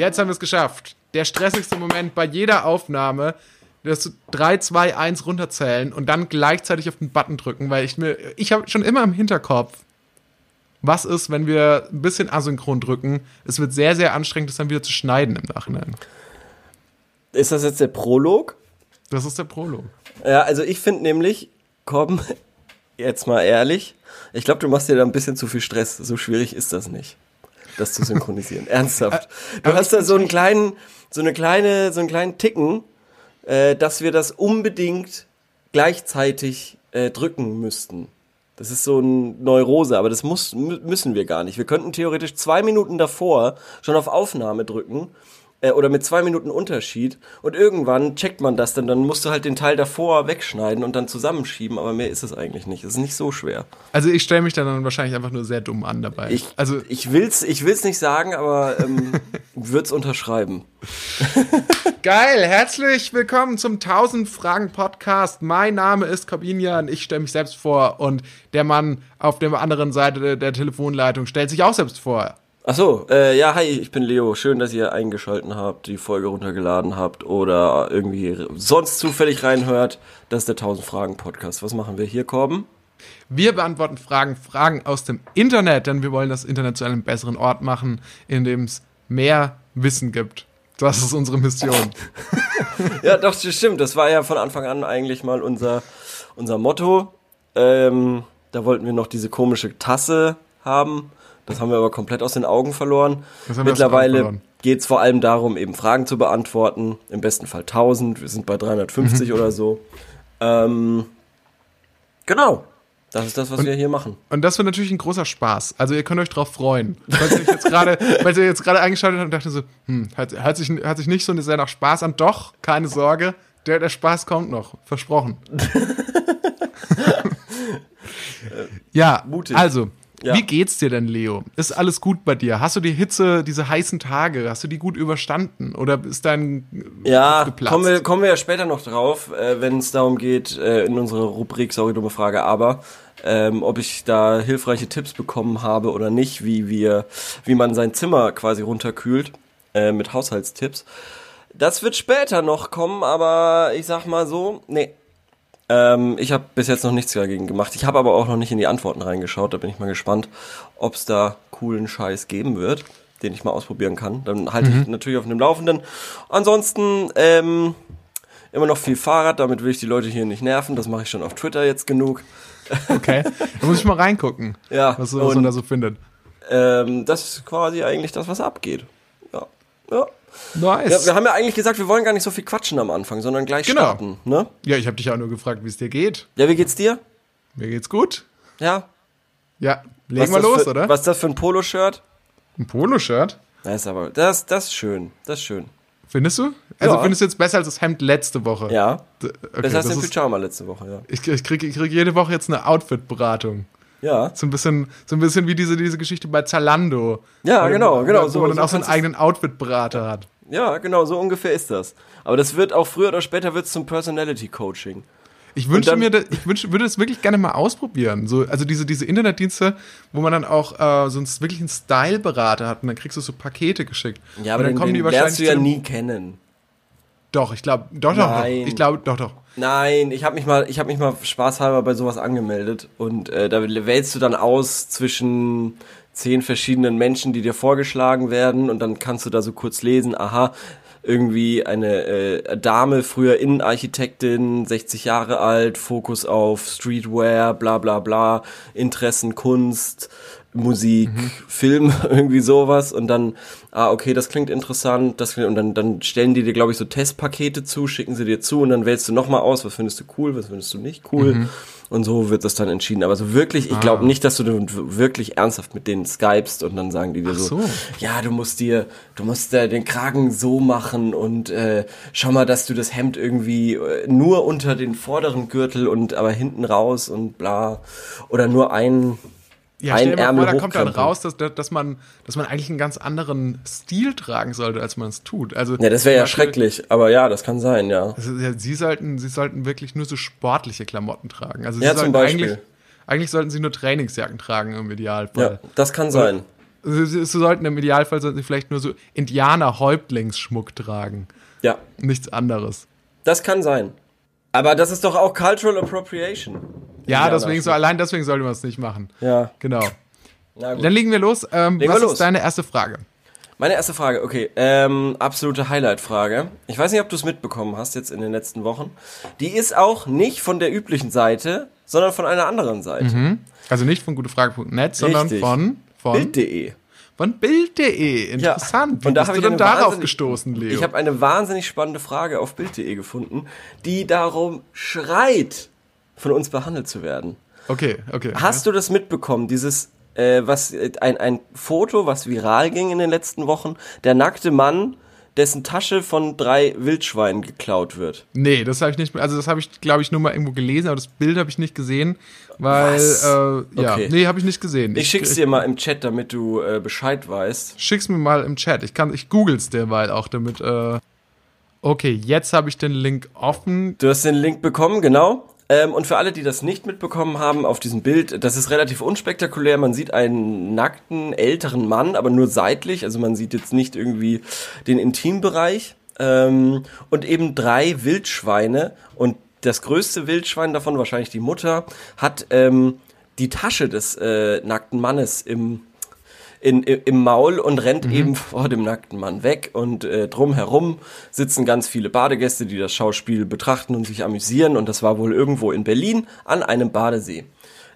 Jetzt haben wir es geschafft. Der stressigste Moment bei jeder Aufnahme, dass du 3, 2, 1 runterzählen und dann gleichzeitig auf den Button drücken, weil ich mir, ich habe schon immer im Hinterkopf, was ist, wenn wir ein bisschen asynchron drücken. Es wird sehr, sehr anstrengend, das dann wieder zu schneiden im Nachhinein. Ist das jetzt der Prolog? Das ist der Prolog. Ja, also ich finde nämlich, komm, jetzt mal ehrlich, ich glaube, du machst dir da ein bisschen zu viel Stress. So schwierig ist das nicht, das zu synchronisieren. Ernsthaft. Du hast da so einen kleinen, so eine kleine, so einen kleinen Ticken, äh, dass wir das unbedingt gleichzeitig äh, drücken müssten. Das ist so ein Neurose, aber das muss, müssen wir gar nicht. Wir könnten theoretisch zwei Minuten davor schon auf Aufnahme drücken äh, oder mit zwei Minuten Unterschied und irgendwann checkt man das dann, dann musst du halt den Teil davor wegschneiden und dann zusammenschieben, aber mehr ist es eigentlich nicht. Es ist nicht so schwer. Also ich stelle mich dann wahrscheinlich einfach nur sehr dumm an dabei. Ich, also ich will's, ich will's nicht sagen, aber ähm, würd's unterschreiben. Geil, herzlich willkommen zum 1000 Fragen Podcast. Mein Name ist Corbinian, ich stelle mich selbst vor und der Mann auf der anderen Seite der Telefonleitung stellt sich auch selbst vor. Ach so, äh, ja, hi, ich bin Leo. Schön, dass ihr eingeschalten habt, die Folge runtergeladen habt oder irgendwie sonst zufällig reinhört. Das ist der 1000 Fragen Podcast. Was machen wir hier, Korben? Wir beantworten Fragen, Fragen aus dem Internet, denn wir wollen das Internet zu einem besseren Ort machen, in dem es mehr Wissen gibt. Das ist unsere Mission. ja, doch, das stimmt. Das war ja von Anfang an eigentlich mal unser, unser Motto. Ähm, da wollten wir noch diese komische Tasse haben das haben wir aber komplett aus den Augen verloren. Mittlerweile geht es vor allem darum, eben Fragen zu beantworten. Im besten Fall 1000. Wir sind bei 350 mhm. oder so. Ähm, genau. Das ist das, was und, wir hier machen. Und das wird natürlich ein großer Spaß. Also ihr könnt euch drauf freuen. Falls ihr jetzt gerade, falls ihr jetzt gerade eingeschaltet habt und dachte so, hm, hat, hat, sich, hat sich nicht so sehr nach Spaß an. Doch, keine Sorge. Der, der Spaß kommt noch. Versprochen. ja, Mutig. also, ja. Wie geht's dir denn, Leo? Ist alles gut bei dir? Hast du die Hitze, diese heißen Tage, hast du die gut überstanden? Oder ist dein Ja, geplatzt? kommen wir, kommen wir ja später noch drauf, äh, wenn es darum geht, äh, in unserer Rubrik, sorry, dumme Frage, aber ähm, ob ich da hilfreiche Tipps bekommen habe oder nicht, wie wir, wie man sein Zimmer quasi runterkühlt, äh, mit Haushaltstipps. Das wird später noch kommen, aber ich sag mal so, nee, ähm, ich habe bis jetzt noch nichts dagegen gemacht. Ich habe aber auch noch nicht in die Antworten reingeschaut. Da bin ich mal gespannt, ob es da coolen Scheiß geben wird, den ich mal ausprobieren kann. Dann halte mhm. ich natürlich auf dem Laufenden. Ansonsten ähm, immer noch viel Fahrrad. Damit will ich die Leute hier nicht nerven. Das mache ich schon auf Twitter jetzt genug. Okay, da muss ich mal reingucken, ja, was, was man da so findet. Ähm, das ist quasi eigentlich das, was abgeht. Ja, ja. Nice. Ja, wir haben ja eigentlich gesagt, wir wollen gar nicht so viel quatschen am Anfang, sondern gleich genau. starten. Ne? Ja, ich habe dich auch nur gefragt, wie es dir geht. Ja, wie geht's dir? Mir geht's gut. Ja. Ja, legen wir los, für, oder? Was ist das für ein Poloshirt? Ein Poloshirt? Das ist aber, das, das ist schön, das ist schön. Findest du? Also ja. findest du jetzt besser als das Hemd letzte Woche? Ja. Okay, besser als den Pyjama letzte Woche, ja. Ich, ich kriege ich krieg jede Woche jetzt eine Outfit-Beratung. Ja. So ein bisschen, so ein bisschen wie diese, diese Geschichte bei Zalando. Ja, genau, genau. Wo so, man dann so auch so einen eigenen Outfit-Berater hat. Ja, genau, so ungefähr ist das. Aber das wird auch früher oder später wird zum Personality Coaching. Ich wünsche mir, ich wünsche, würde es wirklich gerne mal ausprobieren. So, also diese, diese Internetdienste, wo man dann auch äh, so einen wirklichen Style-Berater hat und dann kriegst du so Pakete geschickt. Ja, aber und dann den, kommen die wahrscheinlich. du ja nie kennen. Doch, ich glaube, doch, doch, doch. Ich glaube, doch, doch. Nein, ich habe mich mal, ich habe mich mal spaßhalber bei sowas angemeldet und äh, da wählst du dann aus zwischen zehn verschiedenen Menschen, die dir vorgeschlagen werden und dann kannst du da so kurz lesen, aha, irgendwie eine äh, Dame, früher Innenarchitektin, 60 Jahre alt, Fokus auf Streetwear, bla bla bla, Interessen, Kunst, Musik, mhm. Film, irgendwie sowas und dann, ah, okay, das klingt interessant, das und dann, dann stellen die dir, glaube ich, so Testpakete zu, schicken sie dir zu und dann wählst du nochmal aus, was findest du cool, was findest du nicht cool. Mhm. Und so wird das dann entschieden. Aber so wirklich, ich glaube ah. nicht, dass du wirklich ernsthaft mit denen skypst und dann sagen die dir so, so, ja, du musst dir, du musst äh, den Kragen so machen und äh, schau mal, dass du das Hemd irgendwie äh, nur unter den vorderen Gürtel und aber hinten raus und bla. Oder nur ein ja, ein Ärmel vor, da kommt dann raus, dass, dass, man, dass man eigentlich einen ganz anderen Stil tragen sollte, als man es tut. Also, ja, das wäre ja schrecklich, aber ja, das kann sein, ja. Also, ja. Sie sollten, sie sollten wirklich nur so sportliche Klamotten tragen. Also, ja, zum Beispiel. Eigentlich, eigentlich sollten sie nur Trainingsjacken tragen im Idealfall. Ja, das kann sein. Sie, sie, sie sollten im Idealfall sollten sie vielleicht nur so Indianer-Häuptlingsschmuck tragen. Ja, Nichts anderes. das kann sein. Aber das ist doch auch Cultural Appropriation. Ja, deswegen so, allein deswegen sollte man es nicht machen. Ja, Genau. Dann legen wir los. Ähm, Legen was wir ist los. deine erste Frage? Meine erste Frage, okay, ähm, absolute Highlight-Frage. Ich weiß nicht, ob du es mitbekommen hast jetzt in den letzten Wochen. Die ist auch nicht von der üblichen Seite, sondern von einer anderen Seite. Also nicht von gutefrage.net, sondern von von Bild.de. von Bild.de. Interessant. Wie Und da bist du eine darauf gestoßen, Leo? Ich habe eine wahnsinnig spannende Frage auf Bild.de gefunden, die darum schreit, von uns behandelt zu werden. okay, okay. Hast du das mitbekommen, dieses, äh, was, äh, ein, ein Foto, was viral ging in den letzten Wochen, der nackte Mann, dessen Tasche von drei Wildschweinen geklaut wird? Nee, das habe ich nicht, also das habe ich, glaube ich, nur mal irgendwo gelesen, aber das Bild habe ich nicht gesehen, weil, Was? äh, ja, Okay. nee, habe ich nicht gesehen. Ich schick's dir mal im Chat, damit du äh, Bescheid weißt. Schick's mir mal im Chat. Ich kann, ich google's derweil auch, damit, äh, okay, jetzt habe ich den Link offen. Du hast den Link bekommen, genau. Ähm, und für alle, die das nicht mitbekommen haben, auf diesem Bild, das ist relativ unspektakulär. Man sieht einen nackten, älteren Mann, aber nur seitlich. Also man sieht jetzt nicht irgendwie den Intimbereich. Ähm, und eben drei Wildschweine. Und das größte Wildschwein davon, wahrscheinlich die Mutter, hat ähm, die Tasche des äh, nackten Mannes im in, im Maul und rennt eben vor dem nackten Mann weg. Und äh, drumherum sitzen ganz viele Badegäste, die das Schauspiel betrachten und sich amüsieren. Und das war wohl irgendwo in Berlin an einem Badesee.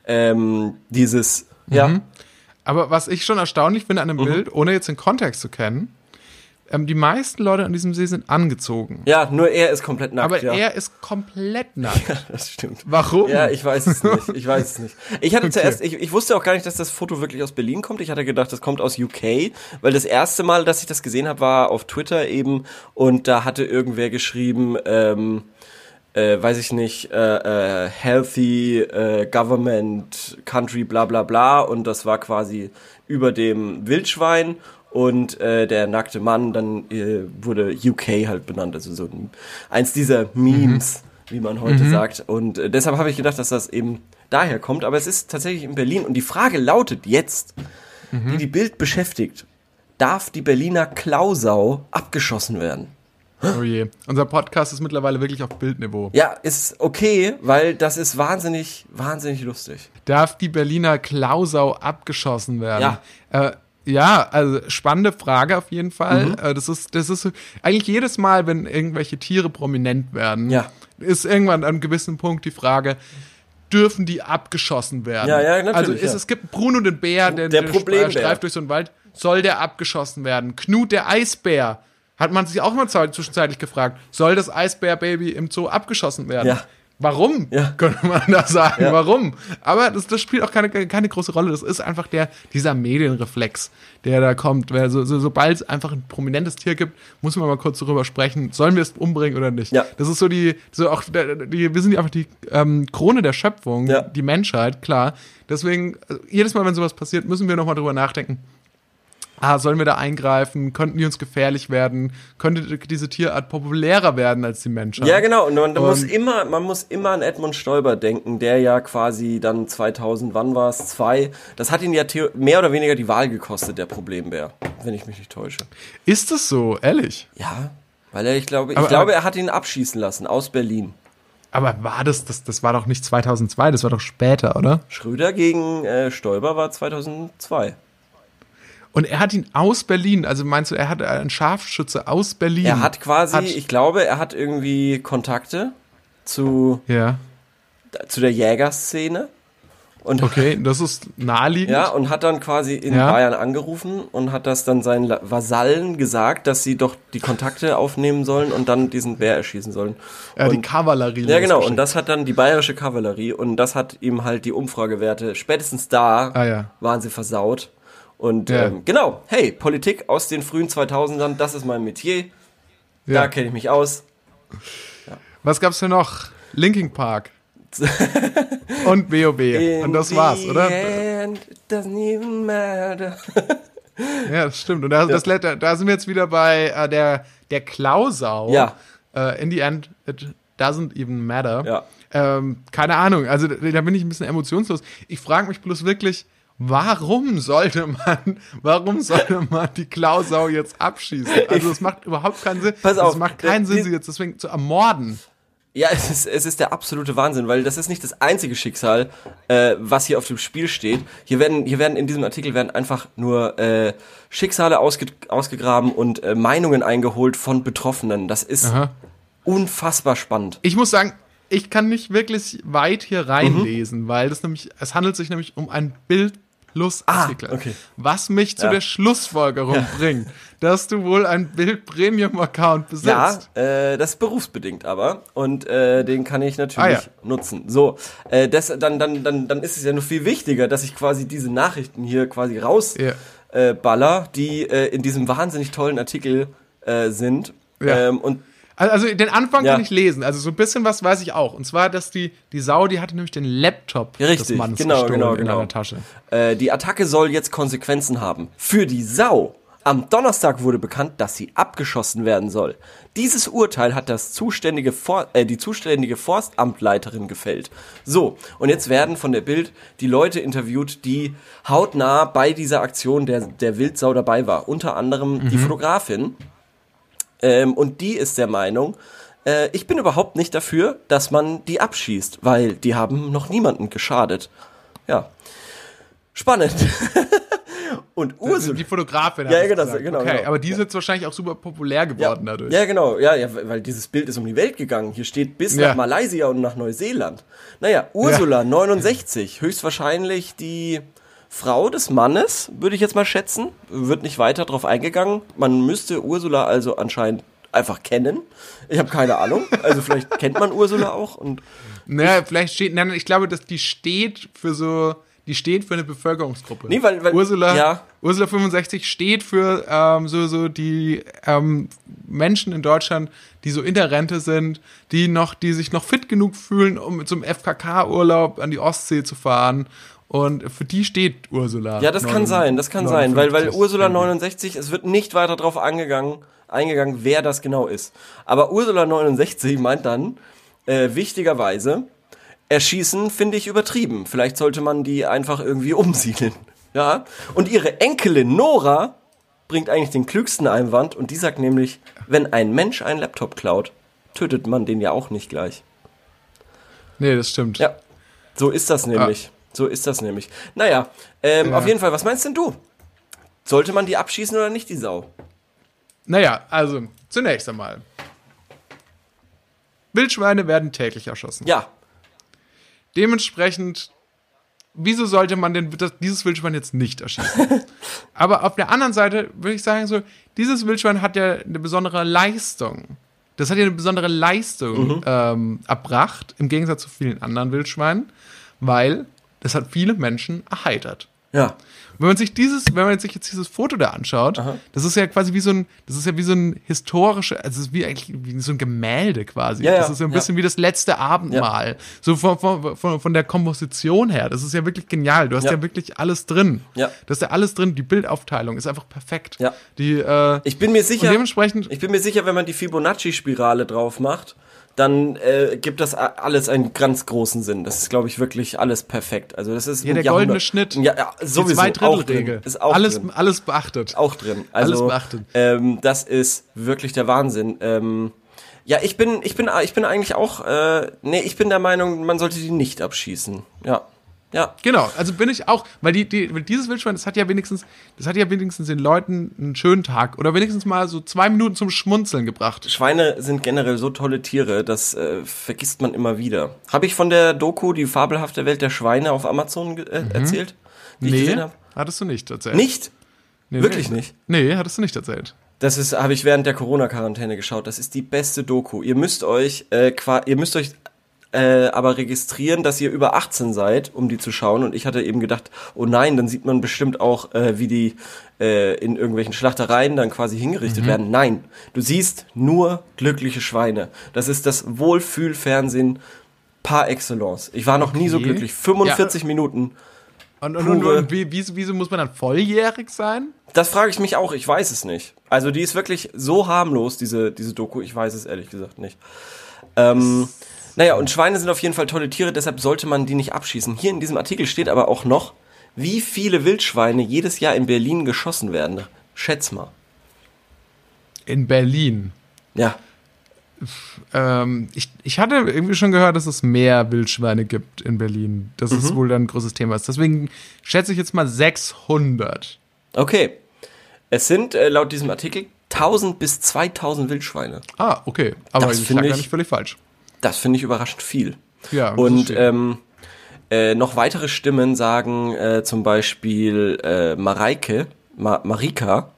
Ähm, dieses, ja, Aber was ich schon erstaunlich finde an Mhm. dem Bild, ohne jetzt den Kontext zu kennen, ähm, die meisten Leute an diesem See sind angezogen. ja, nur er ist komplett nackt, aber ja. er ist komplett nackt. das stimmt. Warum? Ja, ich weiß es nicht. Ich weiß es nicht. Ich hatte Okay. zuerst, ich, ich wusste auch gar nicht, dass das Foto wirklich aus Berlin kommt. Ich hatte gedacht, das kommt aus UK, weil das erste Mal, dass ich das gesehen habe, war auf Twitter eben und da hatte irgendwer geschrieben, ähm, äh, weiß ich nicht, äh, äh, healthy äh, government country, bla bla bla und das war quasi über dem Wildschwein und äh, der nackte Mann, dann äh, wurde UK halt benannt, also so ein, eins dieser Memes, wie man heute sagt. Und äh, deshalb habe ich gedacht, dass das eben daher kommt, aber es ist tatsächlich in Berlin und die Frage lautet jetzt, die die Bild beschäftigt, darf die Berliner Klausau abgeschossen werden? Oh je. Unser Podcast ist mittlerweile wirklich auf Bildniveau. Ja, ist okay, weil das ist wahnsinnig, wahnsinnig lustig. Darf die Berliner Klausau abgeschossen werden? Ja. Äh, ja, also spannende Frage auf jeden Fall. Mhm. Äh, das ist, das ist eigentlich jedes Mal, wenn irgendwelche Tiere prominent werden, Ja. ist irgendwann an einem gewissen Punkt die Frage, dürfen die abgeschossen werden? Ja, ja, natürlich, Also ist, ja. es gibt Bruno den Bär, der, Der der Problembär. streift durch so einen Wald, soll der abgeschossen werden? Knut der Eisbär, hat man sich auch mal zei- zwischenzeitlich gefragt, soll das Eisbärbaby im Zoo abgeschossen werden? Ja. Warum? Ja. Könnte man da sagen, Ja. warum? Aber das, das spielt auch keine, keine große Rolle. Das ist einfach der, dieser Medienreflex, der da kommt. Weil so, so, sobald es einfach ein prominentes Tier gibt, muss man mal kurz darüber sprechen, sollen wir es umbringen oder nicht? Ja. Das ist so die, so auch, die, wir sind ja einfach die ähm, Krone der Schöpfung, Ja. die Menschheit, klar. Deswegen, also jedes Mal, wenn sowas passiert, müssen wir nochmal drüber nachdenken. Ah, sollen wir da eingreifen? Könnten die uns gefährlich werden? Könnte diese Tierart populärer werden als die Menschheit? Ja, genau. Und man, man muss Und- immer, man muss immer an Edmund Stoiber denken, der ja quasi dann 2000, wann war es? Zwei. Das hat ihn ja mehr oder weniger die Wahl gekostet, der Problembär, wenn ich mich nicht täusche. Ist es so, ehrlich? Ja, weil er, ich glaube, ich Aber- glaube, er hat ihn abschießen lassen aus Berlin. Aber war das, das, das war doch nicht 2002, das war doch später, oder? Schröder gegen äh, Stoiber war 2002. Und er hat ihn aus Berlin, also meinst du, er hat einen Scharfschütze aus Berlin? Er hat quasi, Hat- ich glaube, er hat irgendwie Kontakte zu, Ja, zu der Jägerszene. Und okay, das ist naheliegend. Ja, und hat dann quasi in Ja. Bayern angerufen und hat das dann seinen Vasallen gesagt, dass sie doch die Kontakte aufnehmen sollen und dann diesen Bär erschießen sollen. Ja, die und, Kavallerie. ja, genau. Und das hat dann die bayerische Kavallerie und das hat ihm halt die Umfragewerte, spätestens da Ah, ja. waren sie versaut. Und Ja. ähm, genau, hey, Politik aus den frühen 2000ern, das ist mein Metier. Da Ja. kenne ich mich aus. Was gab's denn noch? Linking Park. Und BOB. Und das In war's, the oder? end, it doesn't even matter. Ja, das stimmt. Und da, das, da, da sind wir jetzt wieder bei äh, der, der Klausau. Ja. Äh, in the end, it doesn't even matter. Ja. Ähm, keine Ahnung, also da, da bin ich ein bisschen emotionslos. Ich frage mich bloß wirklich, warum sollte man, warum sollte man die Klausau jetzt abschießen? Also es macht überhaupt keinen Sinn. Pass auf, es macht keinen äh, Sinn, sie jetzt deswegen zu ermorden. Ja, es ist, es ist der absolute Wahnsinn, weil das ist nicht das einzige Schicksal, äh, was hier auf dem Spiel steht. Hier werden, hier werden in diesem Artikel werden einfach nur äh, Schicksale ausge, ausgegraben und äh, Meinungen eingeholt von Betroffenen. Das ist Aha. unfassbar spannend. Ich muss sagen, ich kann nicht wirklich weit hier Mhm. reinlesen, weil das nämlich, es handelt sich nämlich um ein Bild plus Ah, Artikel. okay. Was mich zu Ja. der Schlussfolgerung bringt, dass du wohl ein Bild Premium Account besitzt. Ja, äh, das ist berufsbedingt aber und äh, den kann ich natürlich Ah, ja. nutzen. So, äh, das, dann, dann, dann, dann ist es ja noch viel wichtiger, dass ich quasi diese Nachrichten hier quasi raus Ja. äh, die äh, in diesem wahnsinnig tollen Artikel äh, sind. Ja. Ähm, und Also den Anfang Ja. kann ich lesen. Also so ein bisschen was weiß ich auch. Und zwar, dass die, die Sau, die hatte nämlich den Laptop richtig. des Mannes Genau, gestohlen genau, in genau. einer Tasche. Äh, die Attacke soll jetzt Konsequenzen haben. Für die Sau. Am Donnerstag wurde bekannt, dass sie abgeschossen werden soll. Dieses Urteil hat das zuständige For äh, die zuständige Forstamtleiterin gefällt. So, und jetzt werden von der Bild die Leute interviewt, die hautnah bei dieser Aktion der, der Wildsau dabei war. Unter anderem die Fotografin. Ähm, und die ist der Meinung, äh, ich bin überhaupt nicht dafür, dass man die abschießt, weil die haben noch niemanden geschadet. Ja. Spannend. und Ursula. Die Fotografin. Ja, genau, genau, Okay, genau. aber die ist jetzt wahrscheinlich auch super populär geworden dadurch. Ja, genau, ja, ja, weil dieses Bild ist um die Welt gegangen. Hier steht bis Ja. nach Malaysia und nach Neuseeland. Naja, Ursula, 69, höchstwahrscheinlich die Frau des Mannes, würde ich jetzt mal schätzen. Wird nicht weiter drauf eingegangen. Man müsste Ursula also anscheinend einfach kennen. Ich habe keine Ahnung. Also vielleicht kennt man Ursula auch und Naja, vielleicht steht, nein, ich glaube, dass die steht für so, die steht für eine Bevölkerungsgruppe. Nee, weil- weil- Ursula, ja. Ursula 65 steht für ähm, so, so die ähm, Menschen in Deutschland, die so in der Rente sind, die noch, die sich noch fit genug fühlen, um zum FKK-Urlaub an die Ostsee zu fahren. Und für die steht Ursula. Ja, das kann 9 sein, das kann sein, weil, weil 59 Ursula irgendwie. 69, es wird nicht weiter drauf angegangen, eingegangen, wer das genau ist. Aber Ursula 69 meint dann, äh, wichtigerweise, erschießen finde ich übertrieben. Vielleicht sollte man die einfach irgendwie umsiedeln. Ja. Und ihre Enkelin Nora bringt eigentlich den klügsten Einwand und die sagt nämlich, wenn ein Mensch einen Laptop klaut, tötet man den ja auch nicht gleich. Nee, das stimmt. Ja, so ist das nämlich. So ist das nämlich. Naja, ähm, Ja. auf jeden Fall, was meinst denn du? Sollte man die abschießen oder nicht, die Sau? Naja, also, zunächst einmal. Wildschweine werden täglich erschossen. Ja, Dementsprechend, wieso sollte man denn das, dieses Wildschwein jetzt nicht erschießen? Aber auf der anderen Seite würde ich sagen, so, dieses Wildschwein hat ja eine besondere Leistung. Das hat ja eine besondere Leistung ähm, erbracht, im Gegensatz zu vielen anderen Wildschweinen, weil das hat viele Menschen erheitert. ja. Wenn man sich dieses, wenn man sich jetzt dieses Foto da anschaut, das ist ja quasi wie so ein, das ist ja wie so ein historische, also es ist wie eigentlich wie so ein Gemälde quasi. Ja, ja, das ist so ein ja. bisschen wie das letzte Abendmahl. So von, von, von, von der Komposition her. Das ist ja wirklich genial. Du hast ja, wirklich alles drin. Ja. Du hast ja alles drin. Die Bildaufteilung ist einfach perfekt. Ja. Die, äh, Ich bin mir sicher, dementsprechend, ich bin mir sicher, wenn man die Fibonacci-Spirale drauf macht, dann äh, gibt das alles einen ganz großen Sinn. Das ist, glaube ich, wirklich alles perfekt. Also das ist ja, der Jahrhundert- goldene Schnitt, Ja, ja die sowieso. auch drin. Ist auch alles, drin. alles beachtet. Auch drin. Also, Alles beachtet. Ähm, das ist wirklich der Wahnsinn. Ähm, ja, ich bin, ich bin, ich bin eigentlich auch, äh, nee, ich bin der Meinung, man sollte die nicht abschießen. Ja, ja. Genau, also bin ich auch, weil die, die, dieses Wildschwein, das hat ja wenigstens, das hat ja wenigstens den Leuten einen schönen Tag oder wenigstens mal so zwei Minuten zum Schmunzeln gebracht. Schweine sind generell so tolle Tiere, das äh, vergisst man immer wieder. Habe ich von der Doku Die fabelhafte Welt der Schweine auf Amazon äh, erzählt? Die ich Mhm. Nee, hattest du nicht erzählt. Nicht? Nee, Wirklich nee. nicht? Nee, hattest du nicht erzählt. Das ist, habe ich während der Corona-Quarantäne geschaut. Das ist die beste Doku. Ihr müsst euch, äh, qua, ihr müsst euch äh, aber registrieren, dass ihr über 18 seid, um die zu schauen. Und ich hatte eben gedacht, oh nein, dann sieht man bestimmt auch, äh, wie die äh, in irgendwelchen Schlachtereien dann quasi hingerichtet werden. Nein, du siehst nur glückliche Schweine. Das ist das Wohlfühlfernsehen par excellence. Ich war noch nie so Okay. glücklich. 45 Minuten. Und, und, und, und wie, wieso, wieso muss man dann volljährig sein? Das frage ich mich auch, ich weiß es nicht. Also die ist wirklich so harmlos, diese, diese Doku, ich weiß es ehrlich gesagt nicht. Ähm, naja, und Schweine sind auf jeden Fall tolle Tiere, deshalb sollte man die nicht abschießen. Hier in diesem Artikel steht aber auch noch, wie viele Wildschweine jedes Jahr in Berlin geschossen werden. Schätz mal. In Berlin. Ja. Ähm, ich, ich hatte irgendwie schon gehört, dass es mehr Wildschweine gibt in Berlin. Dass Mhm. es wohl dann ein großes Thema ist. Deswegen schätze ich jetzt mal 600. Okay. Es sind äh, laut diesem Artikel 1000 bis 2000 Wildschweine. Ah, okay. Aber Das ich finde lag ich- nicht völlig falsch. Das finde ich überraschend viel. Ja, Und ähm, äh, noch weitere Stimmen sagen äh, zum Beispiel äh, Mareike, Ma Marika,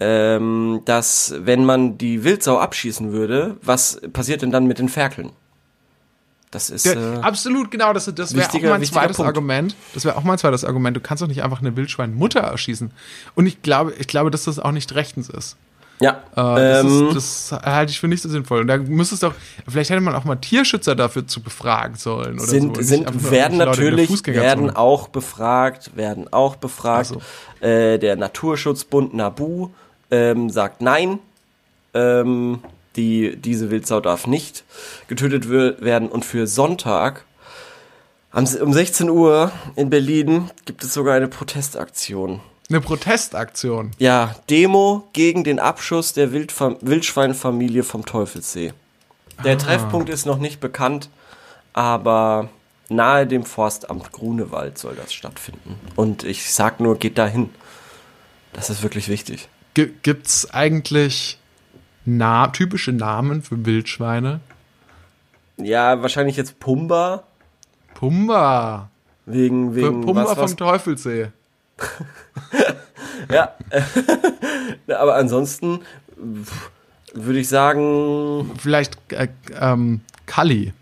ähm, dass wenn man die Wildsau abschießen würde, was passiert denn dann mit den Ferkeln? Das ist äh, absolut, genau. Das, das wäre auch mein zweites Punkt. Argument. Das wäre auch mein zweites Argument. Du kannst doch nicht einfach eine Wildschweinmutter erschießen. Und ich glaube, ich glaube, dass das auch nicht rechtens ist. Ja. Äh, das, ähm, ist, das halte ich für nicht so sinnvoll. Und da müsste es doch, vielleicht hätte man auch mal Tierschützer dafür zu befragen sollen. Oder so. sind, nicht sind werden natürlich werden auch befragt, werden auch befragt. Ach Äh, der Naturschutzbund Nabu ähm, sagt nein. Ähm, die, diese Wildsau darf nicht getötet werden. Und für Sonntag um 16 Uhr in Berlin gibt es sogar eine Protestaktion. Eine Protestaktion. Ja, Demo gegen den Abschuss der Wildfam Wildschweinfamilie vom Teufelssee. Der Ah. Treffpunkt ist noch nicht bekannt, aber nahe dem Forstamt Grunewald soll das stattfinden. Und ich sag nur, geht dahin. Das ist wirklich wichtig. G gibt's eigentlich na typische Namen für Wildschweine? Ja, wahrscheinlich jetzt Pumba Pumba. wegen Für wegen Pumba was, was, vom Teufelsee. Ja, aber ansonsten würde ich sagen, Vielleicht äh, ähm, Kali.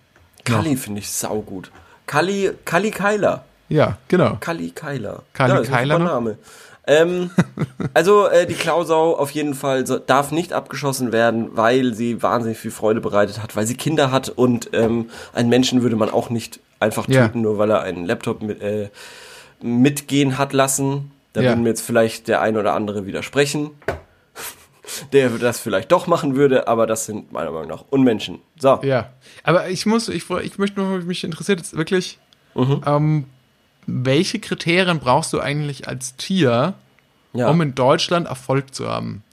Kali finde ich saugut. Kali Kali Keiler. Ja, genau. Kali Keiler. Kali ja, Keiler? Name. Ähm, also äh, die Klausau auf jeden Fall so, darf nicht abgeschossen werden, weil sie wahnsinnig viel Freude bereitet hat, weil sie Kinder hat und ähm, einen Menschen würde man auch nicht einfach Ja. töten, nur weil er einen Laptop mit, äh, mitgehen hat lassen. Da Ja. würden mir jetzt vielleicht der ein oder andere widersprechen, der das vielleicht doch machen würde, aber das sind meiner Meinung nach Unmenschen. So, Ja. Aber ich muss, ich, ich möchte nur, mich interessiert jetzt wirklich, Mhm. ähm, welche Kriterien brauchst du eigentlich als Tier, ja. um in Deutschland Erfolg zu haben?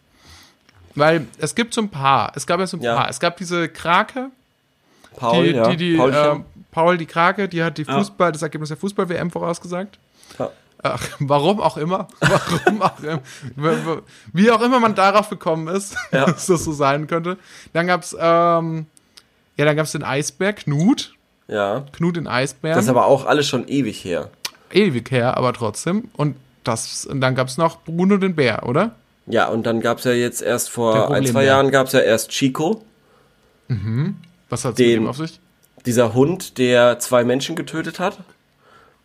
Weil es gibt so ein paar. Es gab ja so ein Ja. paar. Es gab diese Krake, Paul, die, ja. die, die ähm, Paul die Krake, die hat die. Fußball, das Ergebnis der Fußball-WM vorausgesagt. Ach, warum auch immer. Warum auch immer. Wie auch immer man darauf gekommen ist, Ja. dass das so sein könnte. Dann gab's, ähm, ja, dann gab's den Eisbär, Knut. ja. Knut den Eisbären. Das ist aber auch alles schon ewig her. Ewig her, aber trotzdem. Und das, und dann gab's noch Bruno den Bär, oder? Ja, und dann gab's ja jetzt erst vor ein, zwei Jahren gab's ja erst Chico, Was hat's Den- mit dem auf sich? dieser Hund, der zwei Menschen getötet hat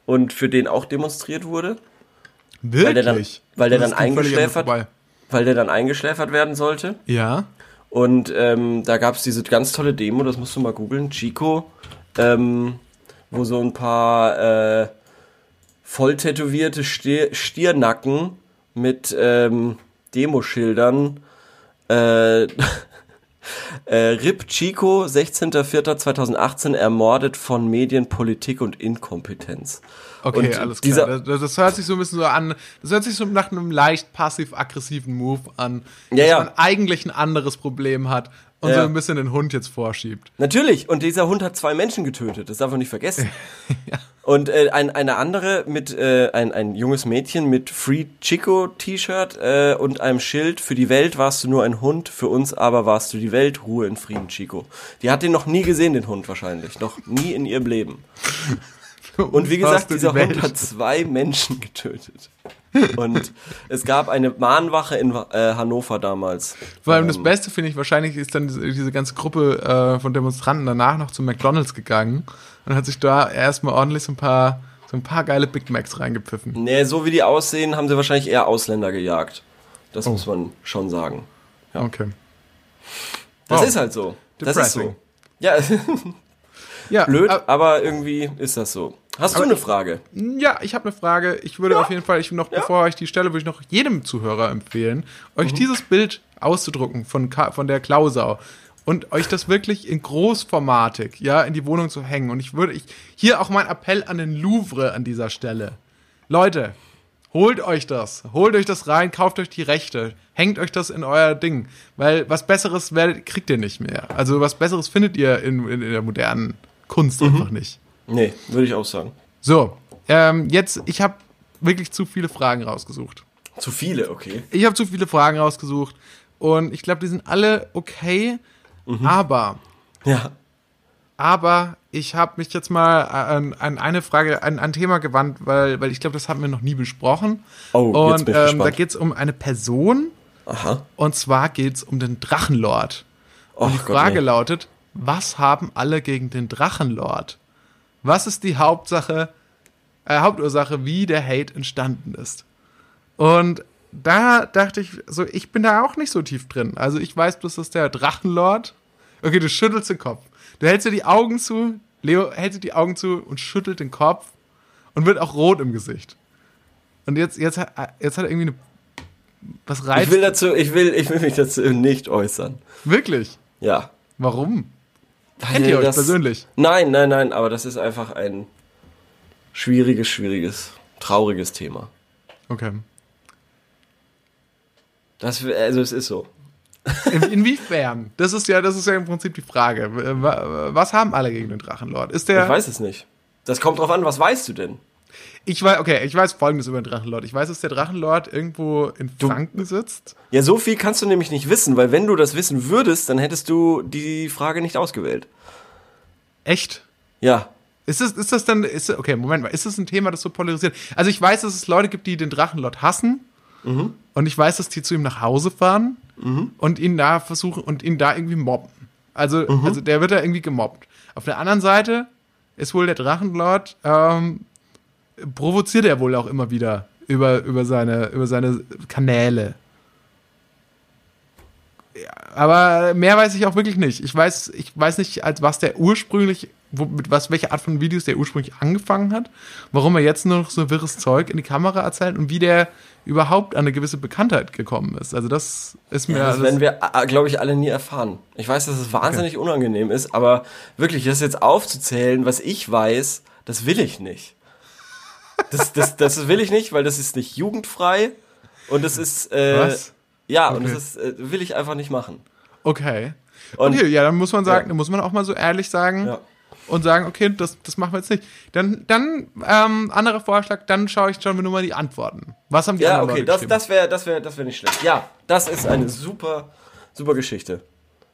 und für den auch demonstriert wurde, Wirklich? der dann- weil der dann eingeschläfert- weil der dann eingeschläfert werden sollte. Ja. Und ähm, da gab's diese ganz tolle Demo, das musst du mal googeln, Chico, ähm, wo so ein paar äh, voll tätowierte Stier Stiernacken mit ähm, Demoschildern äh, äh, RIP Chico, 16.04.2018, ermordet von Medien, Politik und Inkompetenz. Okay, Und alles klar. Das, das hört sich so ein bisschen so an. Das hört sich so nach einem leicht passiv-aggressiven Move an. Ja, dass ja. man eigentlich ein anderes Problem hat und Ja. so ein bisschen den Hund jetzt vorschiebt. Natürlich, und dieser Hund hat zwei Menschen getötet, das darf man nicht vergessen. Und äh, ein, eine andere mit äh, ein, ein junges Mädchen mit Free Chico T-Shirt äh, und einem Schild, für die Welt warst du nur ein Hund, für uns aber warst du die Welt, Ruhe in Frieden, Chico. Die hat den noch nie gesehen, den Hund wahrscheinlich, noch nie in ihrem Leben. Und wie gesagt, dieser Hund hat zwei Menschen getötet. Und es gab eine Mahnwache in äh, Hannover damals. Vor allem das Ähm, Beste finde ich, wahrscheinlich ist dann diese, ganze Gruppe äh, von Demonstranten danach noch zu McDonalds gegangen und hat sich da erstmal ordentlich so ein paar, so ein paar geile Big Macs reingepfiffen. Nee, so wie die aussehen, haben sie wahrscheinlich eher Ausländer gejagt. Das Oh. muss man schon sagen. Ja. Okay. Das Wow. ist halt so. Das ist Depressing. so. Ja, Ja, blöd, äh, aber irgendwie ist das so. Hast du Aber eine ich- Frage? Ja, ich habe eine Frage. Ich würde auf jeden Fall, ich noch, bevor ich die stelle, würde ich noch jedem Zuhörer empfehlen, euch Mhm. dieses Bild auszudrucken von, Ka von der Klausau und euch das wirklich in Großformatik, ja, in die Wohnung zu hängen. Und ich würde, ich, hier auch mein Appell an den Louvre an dieser Stelle. Leute, holt euch das. Holt euch das rein, kauft euch die Rechte. Hängt euch das in euer Ding. Weil was Besseres werdet, kriegt ihr nicht mehr. Also was Besseres findet ihr in, in, in der modernen Kunst Mhm. einfach nicht. Nee, würde ich auch sagen. So, ähm, jetzt, ich habe wirklich zu viele Fragen rausgesucht. Zu viele, okay. Ich habe zu viele Fragen rausgesucht und ich glaube, die sind alle okay, aber Ja. aber ich habe mich jetzt mal an, an eine Frage, an ein Thema gewandt, weil, weil ich glaube, das haben wir noch nie besprochen. Oh, jetzt und bin ich ähm, da geht es um eine Person Aha. und zwar geht es um den Drachenlord. Und die Och Gott, Frage nee. lautet, was haben alle gegen den Drachenlord? Was ist die Hauptsache, äh, Hauptursache, wie der Hate entstanden ist? Und da dachte ich, so, ich bin da auch nicht so tief drin. Also ich weiß bloß, dass der Drachenlord. Okay, du schüttelst den Kopf. Du hältst dir die Augen zu, Leo hält dir die Augen zu und schüttelt den Kopf und wird auch rot im Gesicht. Und jetzt, jetzt, hat- jetzt hat er irgendwie eine. Was Ich reizt. will dazu, ich will, ich will mich dazu nicht äußern. Wirklich? Ja. Warum? Kennt ihr euch das- persönlich? Nein, nein, nein, aber das ist einfach ein schwieriges, schwieriges, trauriges Thema. Okay. Das, also es ist so. In, inwiefern? Das ist ja, das ist ja im Prinzip die Frage. Wa- Was haben alle gegen den Drachenlord? Ist der. Ich weiß es nicht. Das kommt drauf an, was weißt du denn? Ich weiß, okay, ich weiß folgendes über den Drachenlord. Ich weiß, dass der Drachenlord irgendwo in Franken sitzt. Ja, so viel kannst du nämlich nicht wissen, weil wenn du das wissen würdest, dann hättest du die Frage nicht ausgewählt. Echt? Ja. Ist das, ist das dann, ist, okay, Moment mal, ist das ein Thema, das so polarisiert? Also ich weiß, dass es Leute gibt, die den Drachenlord hassen. Und ich weiß, dass die zu ihm nach Hause fahren und ihn da versuchen und ihn da irgendwie mobben. Also, also der wird da irgendwie gemobbt. Auf der anderen Seite ist wohl der Drachenlord, ähm, provoziert er wohl auch immer wieder über, über, seine, über seine Kanäle. Ja, aber mehr weiß ich auch wirklich nicht. Ich weiß, ich weiß nicht, als was der ursprünglich, wo, mit was, welche Art von Videos der ursprünglich angefangen hat, warum er jetzt nur noch so wirres Zeug in die Kamera erzählt und wie der überhaupt an eine gewisse Bekanntheit gekommen ist. Also das ist mir Das alles- werden wir, glaube ich, alle nie erfahren. Ich weiß, dass es wahnsinnig unangenehm ist, aber wirklich, das jetzt aufzuzählen, was ich weiß, das will ich nicht. Das, das, das will ich nicht, weil das ist nicht jugendfrei und das ist, äh, Was? ja, und Okay. das ist, äh, will ich einfach nicht machen. Okay. Und- okay, ja, dann muss man sagen, Ja. dann muss man auch mal so ehrlich sagen Ja. und sagen, okay, das, das machen wir jetzt nicht. Dann, dann, ähm, anderer Vorschlag, dann schaue ich, wir nur mal die Antworten. Was haben die Ja, anderen okay, das, das wäre das wär, das wär nicht schlecht. Ja, das ist eine super, super Geschichte.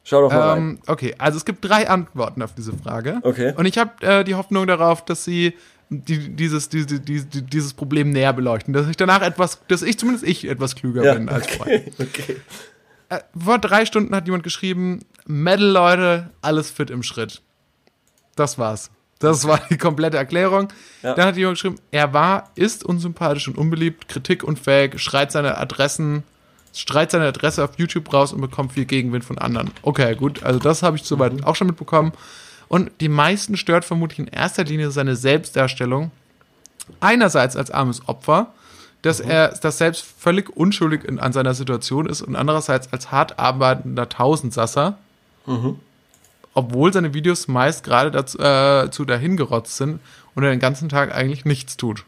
Schau doch mal rein. Ähm, okay, also es gibt drei Antworten auf diese Frage. Okay. Und ich habe äh, die Hoffnung darauf, dass sie die, dieses, diese, die, die, dieses Problem näher beleuchten. Dass ich danach etwas, dass ich zumindest ich etwas klüger Ja, bin als vorher. okay, okay. Äh, vor drei Stunden hat jemand geschrieben, Metal-Leute, alles fit im Schritt. Das war's. Das war die komplette Erklärung. Ja. Dann hat jemand geschrieben, er war, ist unsympathisch und unbeliebt, kritikunfähig, schreit seine Adressen, schreit seine Adresse auf YouTube raus und bekommt viel Gegenwind von anderen. Okay, gut, also das habe ich soweit Mhm. auch schon mitbekommen. Und die meisten stört vermutlich in erster Linie seine Selbstdarstellung. Einerseits als armes Opfer, dass Mhm. er das selbst völlig unschuldig in, an seiner Situation ist und andererseits als hart arbeitender Tausendsasser, Mhm. obwohl seine Videos meist gerade dazu äh, zu dahingerotzt sind und er den ganzen Tag eigentlich nichts tut.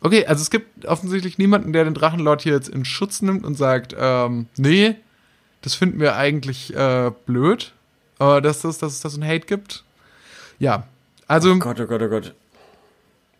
Okay, also es gibt offensichtlich niemanden, der den Drachenlord hier jetzt in Schutz nimmt und sagt, ähm, nee, das finden wir eigentlich äh, blöd, äh, dass, das, dass es da so ein Hate gibt. Ja, also Gott, oh Gott, oh Gott.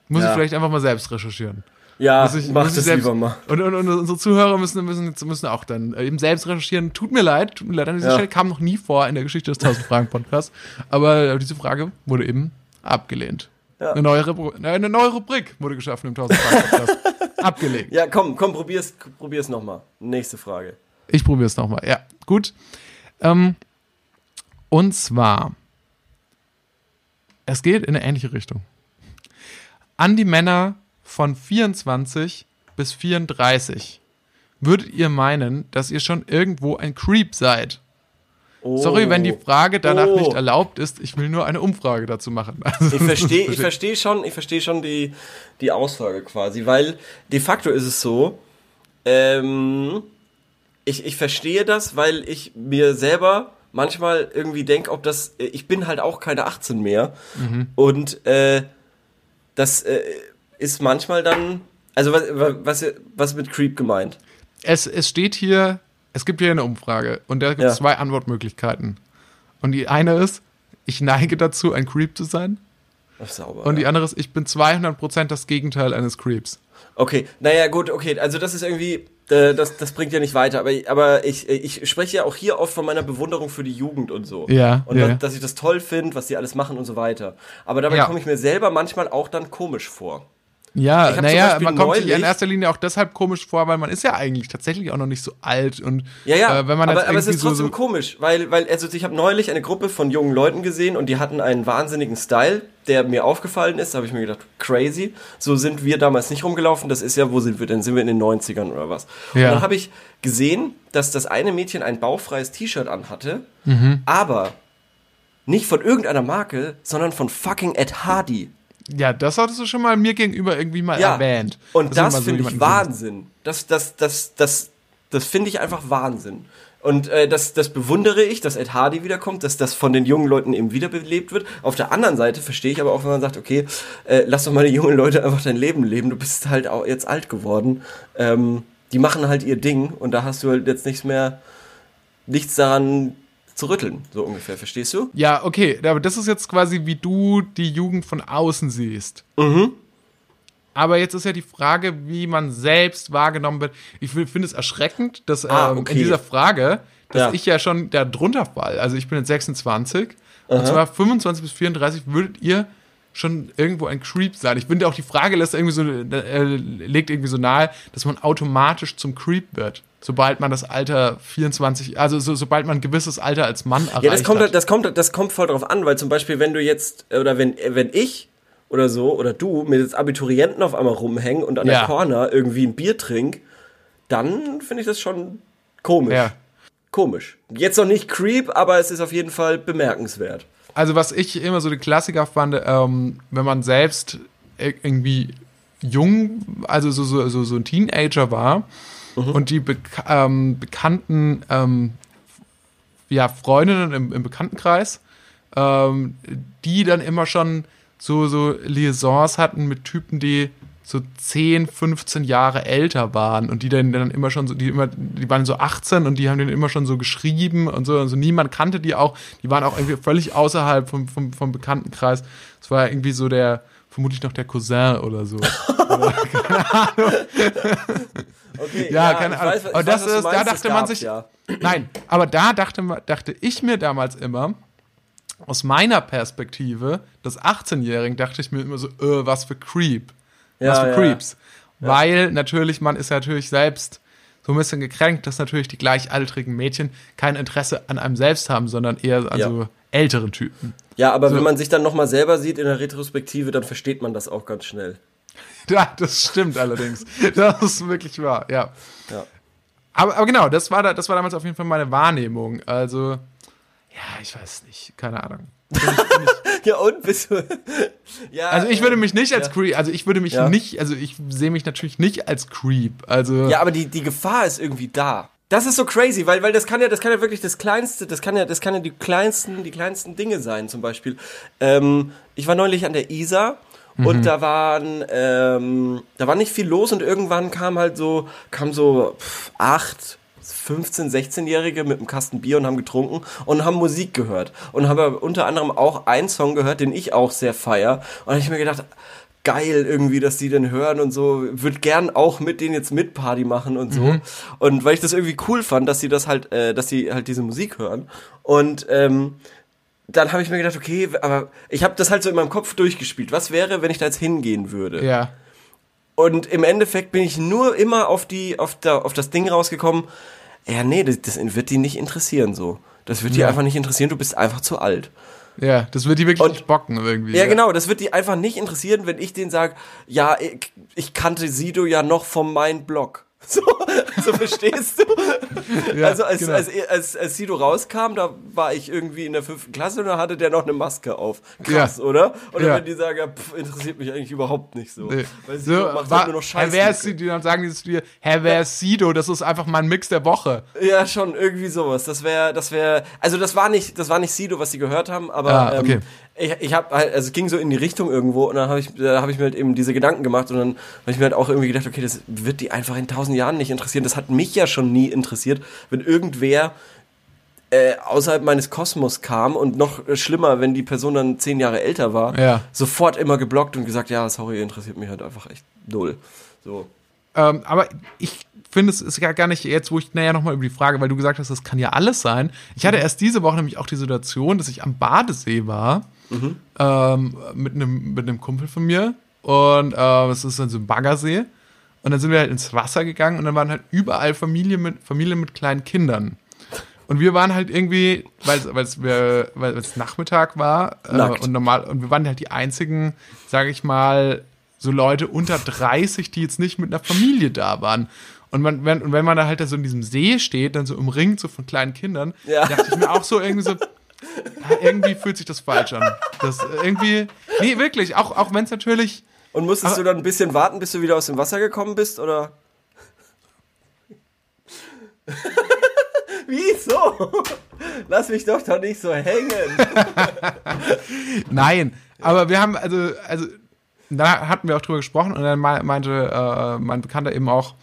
muss Ja. ich vielleicht einfach mal selbst recherchieren. Ja, ich- mach das selbst- lieber mal. Und, und, und unsere Zuhörer müssen, müssen, müssen auch dann äh, eben selbst recherchieren. Tut mir leid, tut mir leid, an dieser Ja. Stelle kam noch nie vor in der Geschichte des 1000 Fragen Podcasts. Aber äh, diese Frage wurde eben abgelehnt. Ja. Eine, neue Rubri- äh, eine neue Rubrik wurde geschaffen im 1000 Fragen Podcast. Abgelehnt. Ja, komm, komm, probier's, probier's nochmal. Nächste Frage. Ich probiere es nochmal. Ja, gut. Ähm, und zwar, es geht in eine ähnliche Richtung. An die Männer von 24 bis 34 würdet ihr meinen, dass ihr schon irgendwo ein Creep seid? Oh. Sorry, wenn die Frage danach Oh. nicht erlaubt ist. Ich will nur eine Umfrage dazu machen. Also, Ich verstehe ich versteh schon, ich versteh schon die, die Aussage quasi, weil de facto ist es so, ähm, ich, ich verstehe das, weil ich mir selber manchmal irgendwie denke, ob das, ich bin halt auch keine 18 mehr und äh, das, äh, ist manchmal dann, also was, was, was mit Creep gemeint? Es, es steht hier, es gibt hier eine Umfrage und da gibt es Ja. zwei Antwortmöglichkeiten. Und die eine ist, ich neige dazu, ein Creep zu sein. Ach, sauber. Und die andere ist, ich bin 200% das Gegenteil eines Creeps. Okay, naja, gut, okay, also das ist irgendwie, äh, das, das bringt ja nicht weiter, aber, aber ich, ich spreche ja auch hier oft von meiner Bewunderung für die Jugend und so. Ja, Und ja. dass, dass ich das toll finde, was die alles machen und so weiter. Aber dabei Ja. komme ich mir selber manchmal auch dann komisch vor. Ja, naja, man kommt sich in neulich- erster Linie auch deshalb komisch vor, weil man ist ja eigentlich tatsächlich auch noch nicht so alt und Ja, ja, äh, wenn man aber, jetzt aber es ist trotzdem so komisch, weil, weil also ich habe neulich eine Gruppe von jungen Leuten gesehen und die hatten einen wahnsinnigen Style, der mir aufgefallen ist. Da habe ich mir gedacht, crazy. So sind wir damals nicht rumgelaufen. Das ist ja, wo sind wir denn? Sind wir in den 90ern oder was? Ja. Und dann habe ich gesehen, dass das eine Mädchen ein bauchfreies T-Shirt anhatte, Mhm. aber nicht von irgendeiner Marke, sondern von fucking Ed Hardy. Ja, das hattest du schon mal mir gegenüber irgendwie mal erwähnt. Und dass du das mal so finde ich. Wahnsinn. Das, das, das, das, das finde ich einfach Wahnsinn. Und äh, das, das bewundere ich, dass Ed Hardy wiederkommt, dass das von den jungen Leuten eben wiederbelebt wird. Auf der anderen Seite verstehe ich aber auch, wenn man sagt, okay, äh, lass doch mal die jungen Leute einfach dein Leben leben. Du bist halt auch jetzt alt geworden. Ähm, die machen halt ihr Ding und da hast du halt jetzt nichts mehr, nichts daran zu rütteln, so ungefähr. Verstehst du? Ja, okay, aber das ist jetzt quasi, wie du die Jugend von außen siehst. Mhm. Aber jetzt ist ja die Frage, wie man selbst wahrgenommen wird. Ich fi- finde es erschreckend, dass Ah, ähm, okay. in dieser Frage, dass Ja. ich ja schon da drunter fall. Also ich bin jetzt 26 und zwar 25 bis 34 würdet ihr schon irgendwo ein Creep sein. Ich finde auch die Frage lässt irgendwie so äh, legt irgendwie so nahe, dass man automatisch zum Creep wird, sobald man das Alter 24, also so, sobald man ein gewisses Alter als Mann erreicht Ja, das kommt, hat. halt, das kommt, das kommt voll drauf an, weil zum Beispiel, wenn du jetzt, oder wenn, wenn ich oder so, oder du mit jetzt Abiturienten auf einmal rumhängen und an Ja. der Corner irgendwie ein Bier trink, dann finde ich das schon komisch. Ja. Komisch. Jetzt noch nicht creep, aber es ist auf jeden Fall bemerkenswert. Also was ich immer so die Klassiker fand, ähm, wenn man selbst ir- irgendwie jung, also so, so, so, so ein Teenager war und die bek ähm, bekannten ähm, ja, Freundinnen im, im Bekanntenkreis, ähm, die dann immer schon so, so Liaisons hatten mit Typen, die so 10, 15 Jahre älter waren und die dann, dann immer schon so, die immer, die waren so 18 und die haben den immer schon so geschrieben und so, also niemand kannte die auch, die waren auch irgendwie völlig außerhalb vom, vom, vom Bekanntenkreis. Es war irgendwie so der, vermutlich noch der Cousin oder so. Okay, Ja, keine Ahnung. was- Aber das du ist- da dachte man sich- Ja. Nein, aber da dachte, dachte ich mir damals immer, aus meiner Perspektive, des 18-Jährigen, dachte ich mir immer so, äh, was für Creep. Ja, was für ja. Creeps. Weil natürlich, man ist ja natürlich selbst so ein bisschen gekränkt, dass natürlich die gleichaltrigen Mädchen kein Interesse an einem selbst haben, sondern eher an Ja. so älteren Typen. Ja, aber So. wenn man sich dann nochmal selber sieht in der Retrospektive, dann versteht man das auch ganz schnell. Ja, das stimmt allerdings. Das ist wirklich wahr, ja. Ja. Aber, aber genau, das war, da, das war damals auf jeden Fall meine Wahrnehmung. Also, ja, ich weiß nicht, keine Ahnung. Ja, und bist du. ja, Also ich würde mich nicht als ja. Creep, also ich würde mich Ja. nicht, also ich sehe mich natürlich nicht als Creep. Also Ja, aber die, die Gefahr ist irgendwie da. Das ist so crazy, weil, weil das kann ja, das kann ja wirklich das kleinste, das kann ja, das kann ja die kleinsten, die kleinsten Dinge sein, zum Beispiel. Ähm, ich war neulich an der Isar und da waren, ähm, da war nicht viel los und irgendwann kam halt so, kam so pff, acht, 15, 16-Jährige mit einem Kasten Bier und haben getrunken und haben Musik gehört. Und haben unter anderem auch einen Song gehört, den ich auch sehr feier. Und hab ich mir gedacht, geil irgendwie, dass die den hören und so. Würde gern auch mit denen jetzt mit Party machen und so. Und weil ich das irgendwie cool fand, dass sie das halt, äh, dass sie halt diese Musik hören. Und ähm, dann habe ich mir gedacht, okay, aber ich habe das halt so in meinem Kopf durchgespielt. Was wäre, wenn ich da jetzt hingehen würde? ja. Und im Endeffekt bin ich nur immer auf die, auf, da, auf das Ding rausgekommen. Ja, nee, das, das wird die nicht interessieren so. Das wird die Ja. einfach nicht interessieren. Du bist einfach zu alt. Ja, das wird die wirklich Und- nicht bocken irgendwie. Ja, genau, das wird die einfach nicht interessieren, wenn ich denen sage, ja, ich, ich kannte Sido ja noch von meinem Blog. So, so verstehst du? Ja, also als, genau. als, als, als Sido rauskam, da war ich irgendwie in der fünften Klasse und da hatte der noch eine Maske auf. Krass, Ja. oder? Oder Ja. wenn die sagen, ja, pff, interessiert mich eigentlich überhaupt nicht so. Nee. Weil So, Sido macht war, halt nur noch Herr, Scheiße. wer ist die, die dann sagen dieses dir, Herr, wer ist Sido? Das ist einfach mein Mix der Woche. Ja, schon irgendwie sowas. Das wäre, das wäre, also das war nicht, das war nicht Sido, was sie gehört haben, aber Ah, okay. ähm, Ich, ich habe halt, also es ging so in die Richtung irgendwo und dann habe ich, da habe ich mir halt eben diese Gedanken gemacht und dann habe ich mir halt auch irgendwie gedacht, okay, das wird die einfach in tausend Jahren nicht interessieren. Das hat mich ja schon nie interessiert, wenn irgendwer äh, außerhalb meines Kosmos kam und noch schlimmer, wenn die Person dann zehn Jahre älter war, Ja. sofort immer geblockt und gesagt, ja, sorry, interessiert mich halt einfach echt null. So. Ähm, aber ich finde, es ist ja gar nicht jetzt, wo ich näher nochmal über die Frage, weil du gesagt hast, das kann ja alles sein. Ich hatte erst diese Woche nämlich auch die Situation, dass ich am Badesee war ähm, mit einem mit einem Kumpel von mir und äh, es ist dann so ein Baggersee und dann sind wir halt ins Wasser gegangen und dann waren halt überall Familien mit Familien mit kleinen Kindern. Und wir waren halt irgendwie, weil es weil es Nachmittag war äh, und normal und wir waren halt die einzigen, sage ich mal, so Leute unter 30, die jetzt nicht mit einer Familie da waren. Und, man, wenn, und wenn man da halt da so in diesem See steht, dann so umringt so von kleinen Kindern, Ja. dachte ich mir auch so irgendwie so, irgendwie fühlt sich das falsch an. Das irgendwie, nee, wirklich, auch, auch wenn es natürlich, Und musstest Aber- du dann ein bisschen warten, bis du wieder aus dem Wasser gekommen bist, oder? Wieso? Lass mich doch doch nicht so hängen. Nein, aber wir haben, also, also, da hatten wir auch drüber gesprochen und dann mei- meinte äh, mein Bekannter eben auch,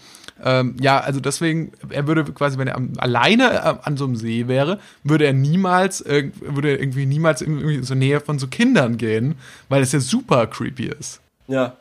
ähm, ja, also deswegen, er würde quasi, wenn er am, alleine äh, an so einem See wäre, würde er niemals, irg- würde er irgendwie niemals in, irgendwie so Nähe von so Kindern gehen, weil es ja super creepy ist. Ja.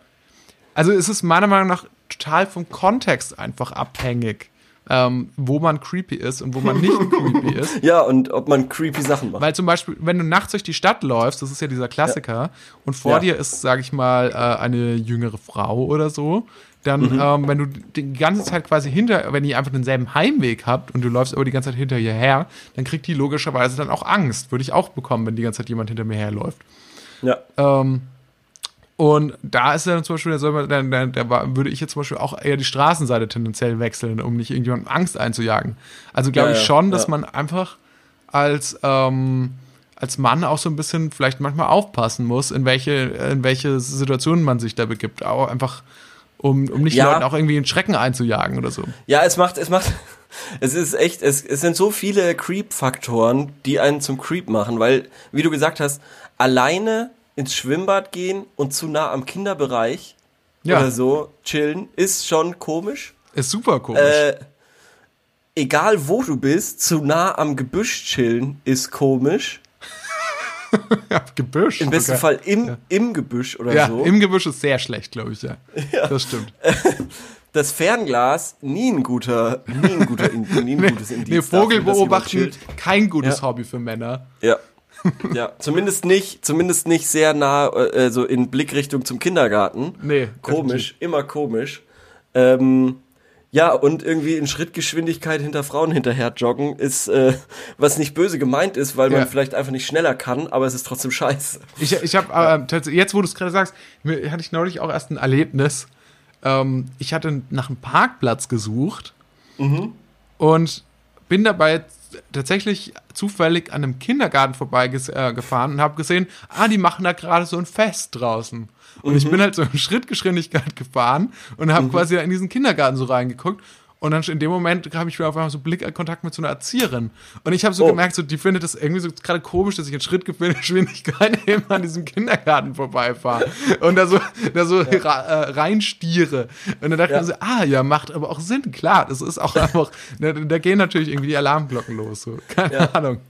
Also es ist meiner Meinung nach total vom Kontext einfach abhängig, ähm, wo man creepy ist und wo man nicht creepy ist. Ja, und ob man creepy Sachen macht. Weil zum Beispiel, wenn du nachts durch die Stadt läufst, das ist ja dieser Klassiker, und vor Ja. dir ist, sag ich mal, äh, eine jüngere Frau oder so, dann, Mhm. ähm, wenn du die ganze Zeit quasi hinter, wenn ihr einfach denselben Heimweg habt und du läufst aber die ganze Zeit hinter ihr her, dann kriegt die logischerweise dann auch Angst. Würde ich auch bekommen, wenn die ganze Zeit jemand hinter mir herläuft. Ja. Ähm, und da ist dann zum Beispiel, da soll man, dann, dann, da würde ich jetzt zum Beispiel auch eher die Straßenseite tendenziell wechseln, um nicht irgendjemandem Angst einzujagen. Also glaube Ja, ich ja, schon, dass ja. man einfach als, ähm, als Mann auch so ein bisschen vielleicht manchmal aufpassen muss, in welche, in welche Situationen man sich da begibt. Auch einfach, um, um nicht Ja. Leuten auch irgendwie einen Schrecken einzujagen oder so. Ja, es macht, es macht, es ist echt, es, es sind so viele Creep-Faktoren, die einen zum Creep machen, weil, wie du gesagt hast, alleine ins Schwimmbad gehen und zu nah am Kinderbereich Ja. oder so chillen, ist schon komisch. Ist super komisch. Äh, egal wo du bist, zu nah am Gebüsch chillen ist komisch. ja, Gebüsch. Im besten Okay. Fall im, im Gebüsch oder Ja, so. im Gebüsch ist sehr schlecht, glaube ich, ja. Das stimmt. das Fernglas nie ein guter, nie ein guter, nie ein gutes Indiz. Nee, Vogel dafür, beobachten, kein gutes Ja. Hobby für Männer. Ja. Ja, zumindest nicht, zumindest nicht sehr nah, äh, so in Blickrichtung zum Kindergarten. Nee, Komisch, immer komisch. Ähm, ja, und irgendwie in Schrittgeschwindigkeit hinter Frauen hinterher joggen ist, äh, was nicht böse gemeint ist, weil Ja. man vielleicht einfach nicht schneller kann, aber es ist trotzdem scheiße. Ich, ich habe äh, jetzt wo du es gerade sagst, hatte ich neulich auch erst ein Erlebnis. Ähm, ich hatte nach einem Parkplatz gesucht und bin dabei tatsächlich zufällig an einem Kindergarten vorbeigefahren äh, und habe gesehen, ah, die machen da gerade so ein Fest draußen. Und ich bin halt so in Schrittgeschwindigkeit gefahren und habe quasi in diesen Kindergarten so reingeguckt. Und dann in dem Moment habe ich wieder auf einmal so Blickkontakt mit so einer Erzieherin. Und ich habe so Oh. gemerkt, so, die findet das irgendwie so gerade komisch, dass ich in Schrittgeschwindigkeit eben an diesem Kindergarten vorbeifahre und da so, da so ra äh, reinstiere. Und dann dachte Ja. ich mir so, ah, ja, macht aber auch Sinn, klar. Das ist auch einfach, da, da gehen natürlich irgendwie die Alarmglocken los. So. Keine Ja. Ahnung.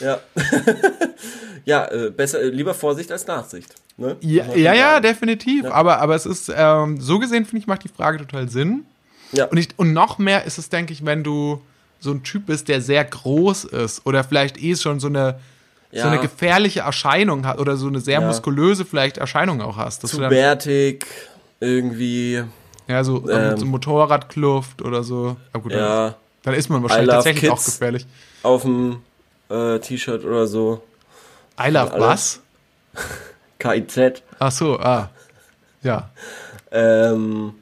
Ja. ja, äh, besser, äh, lieber Vorsicht als Nachsicht. Ne? Ja, ja, ja, definitiv. Aber, aber es ist, ähm, so gesehen, finde ich, macht die Frage total Sinn. Ja. Und, ich, und noch mehr ist es, denke ich, wenn du so ein Typ bist, der sehr groß ist oder vielleicht eh schon so eine, so Ja. eine gefährliche Erscheinung hat oder so eine sehr Ja. muskulöse vielleicht Erscheinung auch hast. Dass Zu bärtig, irgendwie, ja, so, ähm, so Motorradkluft oder so. Ja, gut, ja, dann ist man wahrscheinlich tatsächlich auch gefährlich. auf dem äh, T-Shirt oder so. I love was? KIZ. Ach so, ah. Ja. Ähm,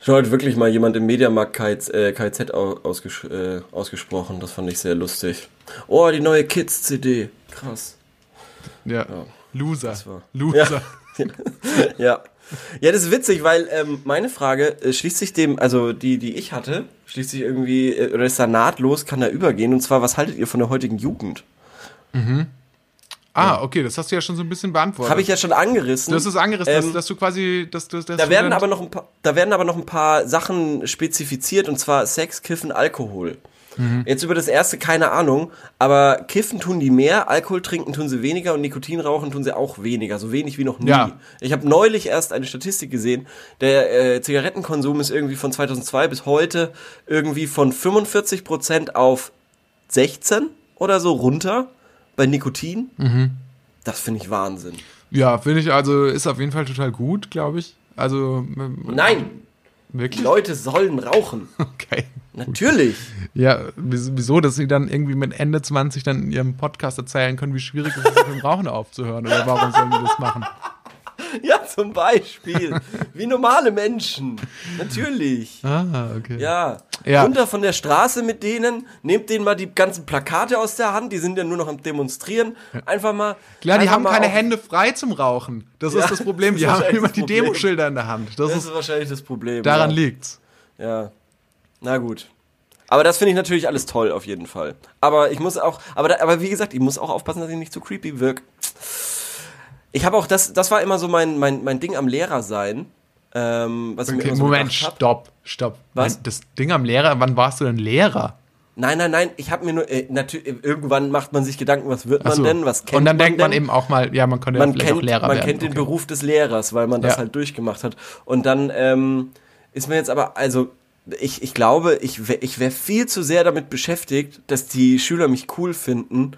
schon heute wirklich mal jemand im Mediamarkt KIZ, äh, KIZ au- ausges äh, ausgesprochen. Das fand ich sehr lustig. Oh, die neue Kids-CD. Krass. Ja. Loser. war- Loser. Ja. Ja, das ist witzig, weil ähm, meine Frage äh, schließt sich dem, also die, die ich hatte, schließt sich irgendwie, äh, oder ist da nahtlos, kann da übergehen. Und zwar, was haltet ihr von der heutigen Jugend? Ah, okay, das hast du ja schon so ein bisschen beantwortet. Habe ich ja schon angerissen. Du hast es angerissen, Ähm, dass, dass du quasi, dass du, dass Da du werden aber noch ein paar, da werden aber noch ein paar Sachen spezifiziert und zwar Sex, Kiffen, Alkohol. Mhm. Jetzt über das erste keine Ahnung, aber Kiffen tun die mehr, Alkohol trinken tun sie weniger und Nikotin rauchen tun sie auch weniger, so wenig wie noch nie. Ja. Ich habe neulich erst eine Statistik gesehen, der äh, Zigarettenkonsum ist irgendwie von 2002 bis heute irgendwie von 45% auf 16 oder so runter bei Nikotin. Mhm. Das finde ich Wahnsinn. Ja, finde ich, also ist auf jeden Fall total gut, glaube ich. Also, ähm, Nein, die wirklich? Leute sollen rauchen. Okay. Natürlich. Ja, wieso, wieso, dass sie dann irgendwie mit Ende 20 dann in ihrem Podcast erzählen können, wie schwierig es ist, mit dem Rauchen aufzuhören? Oder warum sollen die das machen? Ja, zum Beispiel. Wie normale Menschen. Natürlich. Ah, okay. Ja. Ja. Runter von der Straße mit denen, nehmt denen mal die ganzen Plakate aus der Hand, die sind ja nur noch am Demonstrieren. Einfach mal. Klar, die haben keine Hände frei zum Rauchen. Das Ja, ist das Problem. das Die haben immer die. Demoschilder in der Hand. Das, Das ist, ist wahrscheinlich das Problem. daran ja. liegt's. Ja. Na gut. Aber das finde ich natürlich alles toll, auf jeden Fall. Aber ich muss auch, aber, da, aber wie gesagt, ich muss auch aufpassen, dass ich nicht zu creepy wirke. Ich habe auch, das, das war immer so mein, mein, mein Ding am Lehrer sein. Ähm, was ich mir Okay, so Moment, stopp, stopp. Was? Das Ding am Lehrer, wann warst du denn Lehrer? Nein, nein, nein, ich habe mir nur, äh, natürlich, irgendwann macht man sich Gedanken, was wird man so. denn, was kennt Und dann man denkt man denn? eben auch mal, ja, man könnte ja man vielleicht kennt, auch Lehrer man werden. kennt den okay. Beruf des Lehrers, weil man das Ja. halt durchgemacht hat. Und dann ähm, ist mir jetzt aber, also ich, ich glaube, ich, wär- ich wäre viel zu sehr damit beschäftigt, dass die Schüler mich cool finden,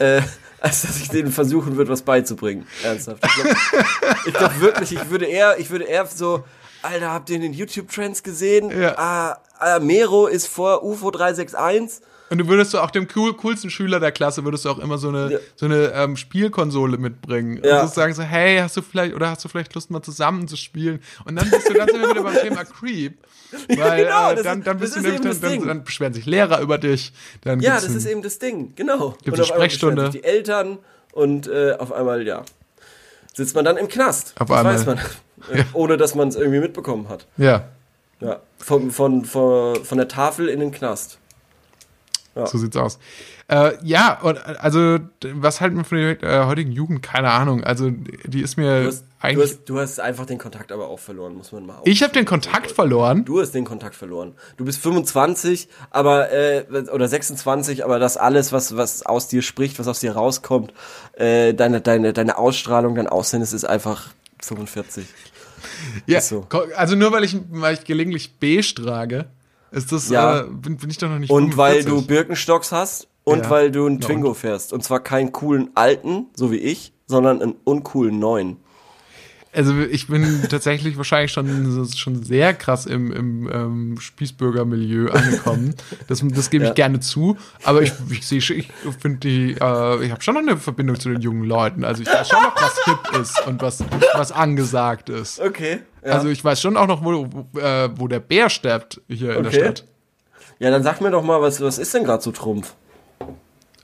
äh, als dass ich denen versuchen würde, was beizubringen. Ernsthaft. Ich glaube glaub wirklich, ich würde eher, ich würde eher so, Alter, habt ihr den YouTube-Trends gesehen? Ja. Ah, ah, Mero ist vor UFO 361. Und du würdest du auch dem cool, coolsten Schüler der Klasse würdest du auch immer so eine Ja. so eine ähm, Spielkonsole mitbringen. Ja. Und sagen so, hey, hast du vielleicht oder hast du vielleicht Lust mal zusammen zu spielen? Und dann bist du ganz immer wieder beim Thema Creep, weil genau, äh, dann ist- dann das bist du nämlich dann, dann, dann beschweren sich Lehrer über dich. Dann Ja, das ein- ist eben das Ding, genau. Gibt's und eine Sprechstunde. sich die Eltern und äh, auf einmal, ja, sitzt man dann im Knast. Auf das einmal. weiß man. Äh, Ohne dass man es irgendwie mitbekommen hat. ja, Ja. Von, von, von, von der Tafel in den Knast. So sieht's aus. Äh, ja, und also was halten wir von der äh, heutigen Jugend? Keine Ahnung. Also die ist mir Du hast, du, eigentlich. hast, du hast einfach den Kontakt aber auch verloren, muss man mal ich habe den Kontakt verloren. Du hast den Kontakt verloren. Du bist 25, aber äh, oder 26, aber das alles, was was aus dir spricht, was aus dir rauskommt, äh, deine deine deine Ausstrahlung, dein Aussehen, es ist einfach 45. Ja, so. also nur weil ich, weil ich gelegentlich beige trage, ist das, Ja. äh, bin, bin ich doch noch nicht Und weil 45. du Birkenstocks hast und Ja. weil du einen Twingo fährst. Und zwar keinen coolen alten, so wie ich, sondern einen uncoolen neuen. Also ich bin tatsächlich wahrscheinlich schon, schon sehr krass im, im ähm, Spießbürger-Milieu angekommen. Das, das gebe ich Ja. gerne zu. Aber ich, ich sehe ich finde die, äh, ich habe schon noch eine Verbindung zu den jungen Leuten. Also ich weiß schon noch, was hip ist und was, was angesagt ist. Okay. Ja. Also ich weiß schon auch noch, wo, wo, äh, wo der Bär steppt hier in der Okay. Stadt. ja, dann sag mir doch mal, was, was ist denn gerade so Trumpf?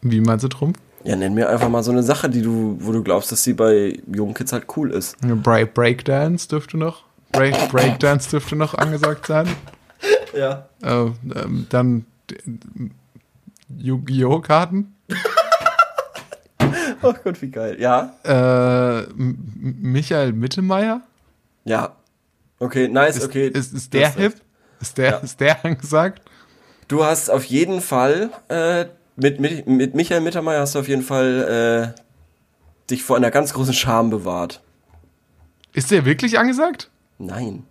Wie meinst du Trumpf? Ja, nenn mir einfach mal so eine Sache, die du, wo du glaubst, dass sie bei jungen Kids halt cool ist. Break, Breakdance dürfte noch. Break, Breakdance dürfte noch angesagt sein. Ja. Äh, ähm, dann Yu-Gi-Oh! Karten. Oh Gott, wie geil. Ja. Äh, Michael Mittelmeier. Ja. Okay, nice, Ist, okay. ist, ist der hip? recht. Ist der, Ja. ist der angesagt? Du hast auf jeden Fall, äh, mit, mit, mit Michael Mittermeier hast du auf jeden Fall, äh, dich vor einer ganz großen Scham bewahrt. Ist der wirklich angesagt? Nein.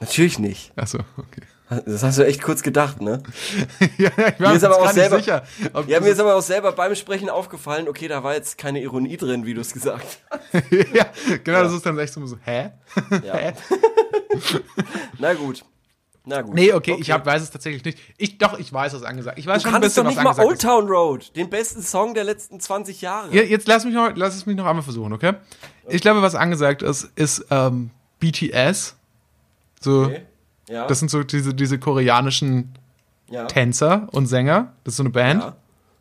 Natürlich nicht. Achso, okay. Das hast du echt kurz gedacht, ne? ja, ich war Mir ist aber auch selber- sicher. Ja, mir ist aber auch selber beim Sprechen aufgefallen, okay, da war jetzt keine Ironie drin, wie du es gesagt hast. ja, genau, das ist dann echt so, so hä? Ja. Na gut. Na gut. Nee, okay, ich hab, weiß es tatsächlich nicht. Ich, doch, ich weiß, was angesagt. Ich weiß Du schon ein kannst bisschen, doch nicht was mal Old. Town Road, den besten Song der letzten 20 Jahre. Ja, jetzt lass mich noch, lass es mich noch einmal versuchen, okay? Ich glaube, was angesagt ist, ist ähm, BTS. So, Okay. Ja. das sind so diese, diese koreanischen ja. Tänzer und Sänger. Das ist so eine Band. Ja.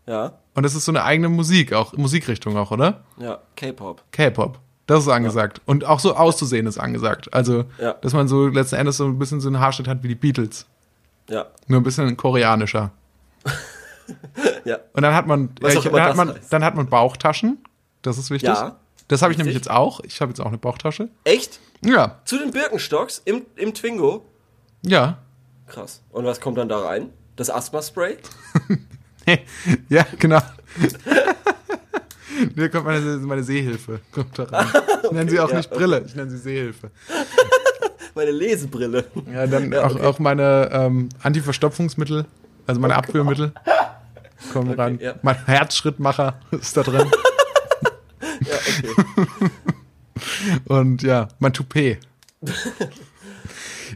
Ja. Und das ist so eine eigene Musik, auch Musikrichtung auch, oder? Ja. K-Pop. K-Pop. Das ist angesagt. Und auch so auszusehen ist angesagt. Also, Ja. dass man so letzten Endes so ein bisschen so einen Haarschnitt hat wie die Beatles. Ja. Nur ein bisschen koreanischer. Ja. Und dann hat man, Was äh, ich, dann, hat man heißt. dann hat man Bauchtaschen. Das ist wichtig. Ja, das habe ich nämlich jetzt auch. Ich habe jetzt auch eine Bauchtasche. Echt? Ja, Zu den Birkenstocks im, im Twingo? Ja. Krass. Und was kommt dann da rein? Das Asthma-Spray? ja, genau. Hier kommt meine, meine Seehilfe. Kommt da rein. Ich nenne sie auch ja, nicht Brille, ich nenne sie Seehilfe. Meine Lesebrille. Ja, dann Ja, auch, okay. auch meine ähm, Antiverstopfungsmittel, also meine Abführmittel kommen rein. ja. Mein Herzschrittmacher ist da drin. Ja, okay. Und ja, mein Toupet.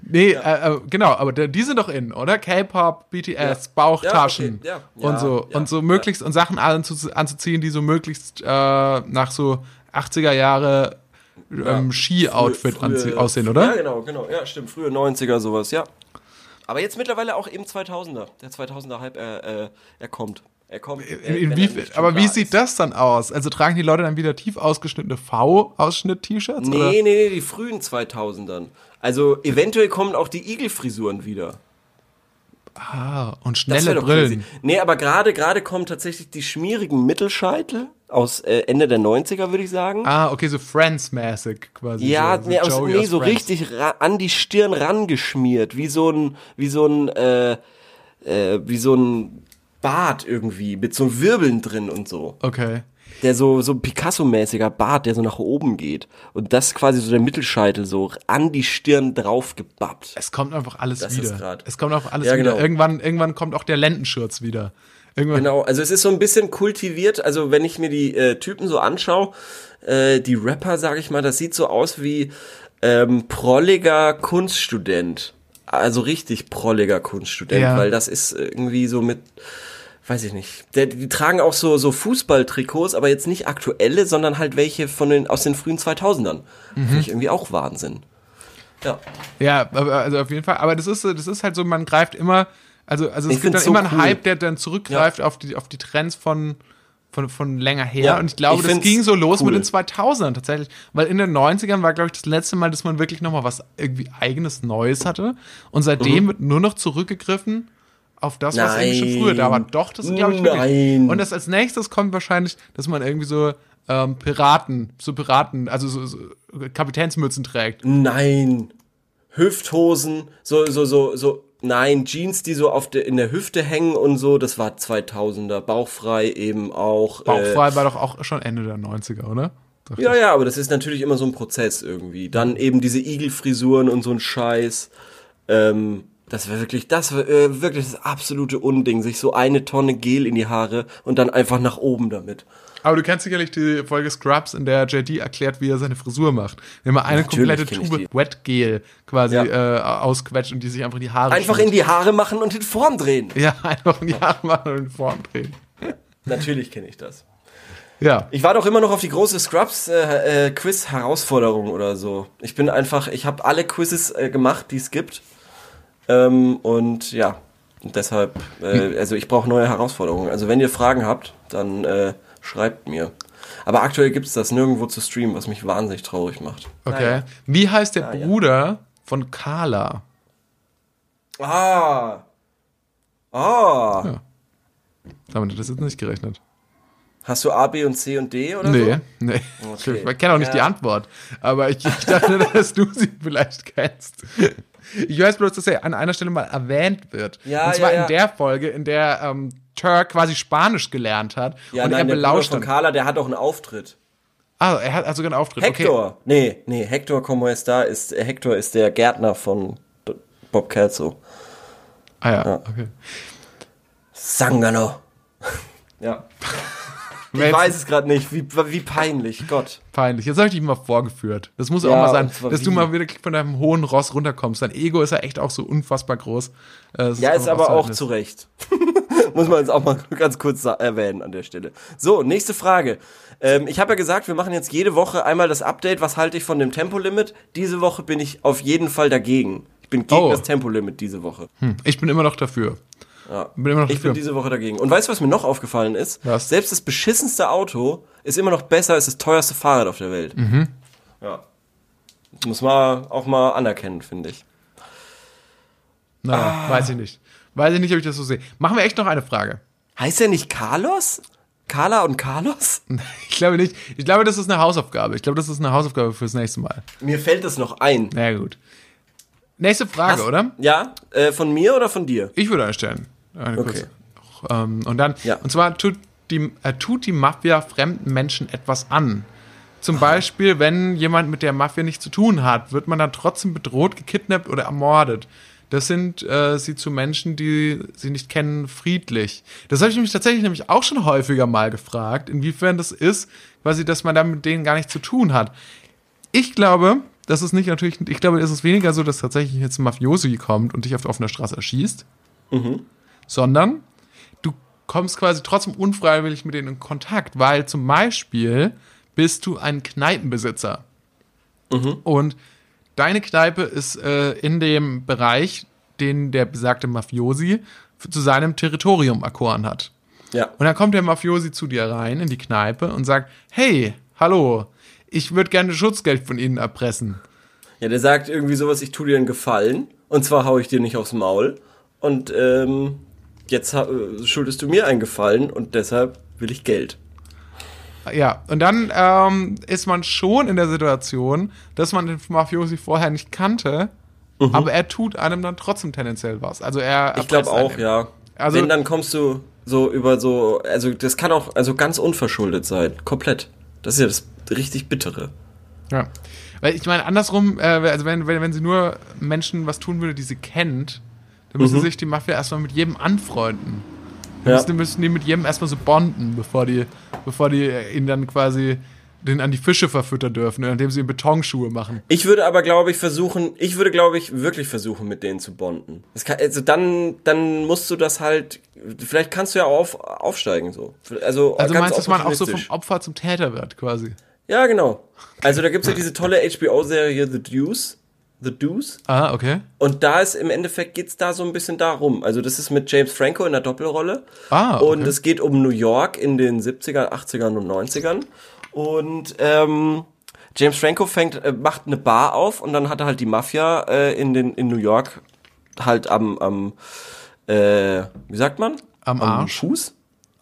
Nee, äh, äh, genau, aber die sind doch in, oder? K-Pop, BTS, Bauchtaschen Ja, okay, ja. und Ja, so ja, und so möglichst und Sachen anzu, anzuziehen, die so möglichst äh, nach so 80er Jahre ähm, Ski-Outfit aussehen, oder? Ja, genau, genau. Ja, stimmt. Frühe 90er, sowas, ja. Aber jetzt mittlerweile auch im 2000er. Der 2000er Hype, äh, äh, er kommt. Er kommt. In, äh, in wenn wie, er aber wie sieht ist. das dann aus? Also tragen die Leute dann wieder tief ausgeschnittene V-Ausschnitt-T-Shirts? Nee, oder? nee, nee, die frühen 2000ern. Also eventuell kommen auch die Igel-Frisuren wieder. Ah, und schnelle Brillen. crazy. Nee, aber gerade gerade kommen tatsächlich die schmierigen Mittelscheitel aus äh, Ende der 90er, würde ich sagen. Ah, okay, so Friends-mäßig quasi. Ja, so, nee, aus, nee aus so Friends. richtig an die Stirn rangeschmiert, wie so ein, wie so ein, äh, äh, wie so ein Bart irgendwie, mit so Wirbeln drin und so. Okay. Der so, so Picasso-mäßiger Bart, der so nach oben geht. Und das quasi so der Mittelscheitel so an die Stirn draufgebappt. Es kommt einfach alles Das ist wieder. grad. Es kommt einfach alles Ja, wieder. genau. Irgendwann, irgendwann kommt auch der Lendenschurz wieder. Irgendwann. Genau, also es ist so ein bisschen kultiviert, also wenn ich mir die äh, Typen so anschaue, äh, die Rapper, sag ich mal, das sieht so aus wie ähm, prolliger Kunststudent. Also richtig prolliger Kunststudent, Ja. weil das ist irgendwie so mit, weiß ich nicht. Der, die tragen auch so, so Fußballtrikots, aber jetzt nicht aktuelle, sondern halt welche von den, aus den frühen 2000ern. Mhm. Finde ich irgendwie auch Wahnsinn. Ja. Ja, also auf jeden Fall. Aber das ist, das ist halt so, man greift immer, also, also es Ich gibt dann so immer einen cool. Hype, der dann zurückgreift auf, die, auf die Trends von, von, von länger her. Ja, und ich glaube, ich das ging so los cool. mit den 2000ern tatsächlich. Weil in den 90ern war, glaube ich, das letzte Mal, dass man wirklich nochmal was irgendwie eigenes Neues hatte. Und seitdem Mhm. wird nur noch zurückgegriffen auf das, was irgendwie schon Nein. früher da war. Doch, das ist, glaube ich, wirklich. Nein. Und das als nächstes kommt wahrscheinlich, dass man irgendwie so ähm, Piraten, so Piraten, also so, so Kapitänsmützen trägt. Nein. Hüfthosen, so, so, so, so, nein, Jeans, die so auf der, in der Hüfte hängen und so, das war 2000er. Bauchfrei eben auch. Bauchfrei war doch auch schon Ende der 90er, oder? Dachte Äh, ja, ja, aber das ist natürlich immer so ein Prozess irgendwie. Dann eben diese Igelfrisuren und so ein Scheiß. Ähm, das wäre wirklich, das wäre äh, wirklich das absolute Unding, sich so eine Tonne Gel in die Haare und dann einfach nach oben damit. Aber du kennst sicherlich die Folge Scrubs, in der JD erklärt, wie er seine Frisur macht. Wenn man eine Natürlich komplette Tube die. Wetgel quasi Ja. äh, ausquetscht und die sich einfach in die Haare Einfach in die Haare machen und in Form drehen. Ja, einfach in die Haare machen und in Form drehen. Natürlich kenne ich das. Ja. Ich warte auch immer noch auf die große Scrubs äh, äh, oder so. Ich bin einfach, ich habe alle Quizzes äh, gemacht, die es gibt. Ähm, und ja, deshalb, äh, also ich brauche neue Herausforderungen. Also wenn ihr Fragen habt, dann äh, schreibt mir. Aber aktuell gibt es das nirgendwo zu streamen, was mich wahnsinnig traurig macht. Okay. Wie heißt der Ah, ja. Bruder von Carla? Ah. Ah. Ja. Damit hat das jetzt nicht gerechnet. Hast du A, B und C und D oder Nee, so? nee. Okay. Ich kenne auch nicht Ja. die Antwort. Aber ich, ich dachte, dass du sie vielleicht kennst. Ich weiß bloß, dass er an einer Stelle mal erwähnt wird. Ja, und zwar ja, ja. in der Folge, in der ähm, Turk quasi Spanisch gelernt hat. Ja, und nein, er der Bruder belauscht von dann. Carla, der hat auch einen Auftritt. Ah, er hat also sogar einen Auftritt. Okay. Hector. Nee, nee, Hector como está ist, äh, Hector ist der Gärtner von Bob Kelso. Ah ja, okay. Sangano. ja. Ich Jetzt- weiß es gerade nicht. Wie, wie peinlich. Gott. Peinlich. Jetzt habe ich dich mal vorgeführt. Das muss auch Ja, mal sein, dass du mal wirklich von deinem hohen Ross runterkommst. Dein Ego ist ja echt auch so unfassbar groß. Äh, es Ja, ist einfach aber auch zu Recht. Muss man jetzt auch mal ganz kurz erwähnen an der Stelle. So, nächste Frage. Ähm, ich habe ja gesagt, wir machen jetzt jede Woche einmal das Update. Was halte ich von dem Tempolimit? Diese Woche bin ich auf jeden Fall dagegen. Ich bin gegen Oh. das Tempolimit diese Woche. Hm, Ich bin immer noch dafür. Ja. Bin immer noch Ich dafür. bin diese Woche dagegen. Und weißt du, was mir noch aufgefallen ist? Was? Selbst das beschissenste Auto ist immer noch besser als das teuerste Fahrrad auf der Welt. Mhm. Ja. Das muss man auch mal anerkennen, finde ich. Na, Ah. weiß ich nicht. Weiß ich nicht, ob ich das so sehe. Machen wir echt noch eine Frage. Heißt er nicht Carlos? Carla und Carlos? Ich glaube nicht. Ich glaube, das ist eine Hausaufgabe. Ich glaube, das ist eine Hausaufgabe fürs nächste Mal. Mir fällt das noch ein. Na gut. Nächste Frage, Hast- oder? Ja, äh, von mir oder von dir? Ich würde einstellen. Eine Okay. kurze. Ähm, und dann, Ja. und zwar tut die, äh, tut die Mafia fremden Menschen etwas an. Zum Beispiel, wenn jemand mit der Mafia nichts zu tun hat, wird man dann trotzdem bedroht, gekidnappt oder ermordet. Das sind äh, sie zu Menschen, die sie nicht kennen, friedlich. Das habe ich mich tatsächlich nämlich auch schon häufiger mal gefragt, inwiefern das ist, quasi, dass man da mit denen gar nichts zu tun hat. Ich glaube, das ist nicht natürlich, ich glaube, es ist weniger so, dass tatsächlich jetzt ein Mafiosi kommt und dich auf offener Straße erschießt, sondern du kommst quasi trotzdem unfreiwillig mit denen in Kontakt, weil zum Beispiel bist du ein Kneipenbesitzer und deine Kneipe ist äh, in dem Bereich, den der besagte Mafiosi zu seinem Territorium erkoren hat. Ja. Und dann kommt der Mafiosi zu dir rein in die Kneipe und sagt, hey, hallo, ich würde gerne Schutzgeld von Ihnen erpressen. Ja, der sagt irgendwie sowas, ich tu dir einen Gefallen. Und zwar hau ich dir nicht aufs Maul. Und ähm, jetzt äh, schuldest du mir einen Gefallen und deshalb will ich Geld. Ja, und dann ähm, ist man schon in der Situation, dass man den Mafiosi vorher nicht kannte, aber er tut einem dann trotzdem tendenziell was. Also er Mhm. Ich glaube auch, ja. Also- Wenn, dann kommst du so über so, also das kann auch also ganz unverschuldet sein. Komplett. Das ist ja das richtig Bittere. Ja. Weil ich meine, andersrum, äh, also wenn, wenn, wenn sie nur Menschen was tun würde, die sie kennt, dann müsste sich die Mafia erstmal mit jedem anfreunden. Dann Ja. müssten, müssten die mit jedem erstmal so bonden, bevor die, bevor die ihn dann quasi den an die Fische verfüttern dürfen, indem sie ihm Betonschuhe machen. Ich würde aber, glaube ich, versuchen, ich würde, glaube ich, wirklich versuchen, mit denen zu bonden. Kann, also dann, dann musst du das halt, vielleicht kannst du ja auf, aufsteigen, so. Also, Also meinst du, dass man auch so vom. Opfer zum Täter wird, quasi? Ja, genau. Also da gibt's ja diese tolle HBO-Serie The Deuce. The Deuce. Ah, okay. Und da ist im Endeffekt geht's da so ein bisschen darum. Also das ist mit James Franco in der Doppelrolle. Ah, okay. Und es geht um New York in den 70ern, 80ern und 90ern. Und ähm, James Franco fängt, äh, macht eine Bar auf und dann hat er halt die Mafia äh, in, den, in New York halt am, am äh, wie sagt man? Am Arsch. Fuß?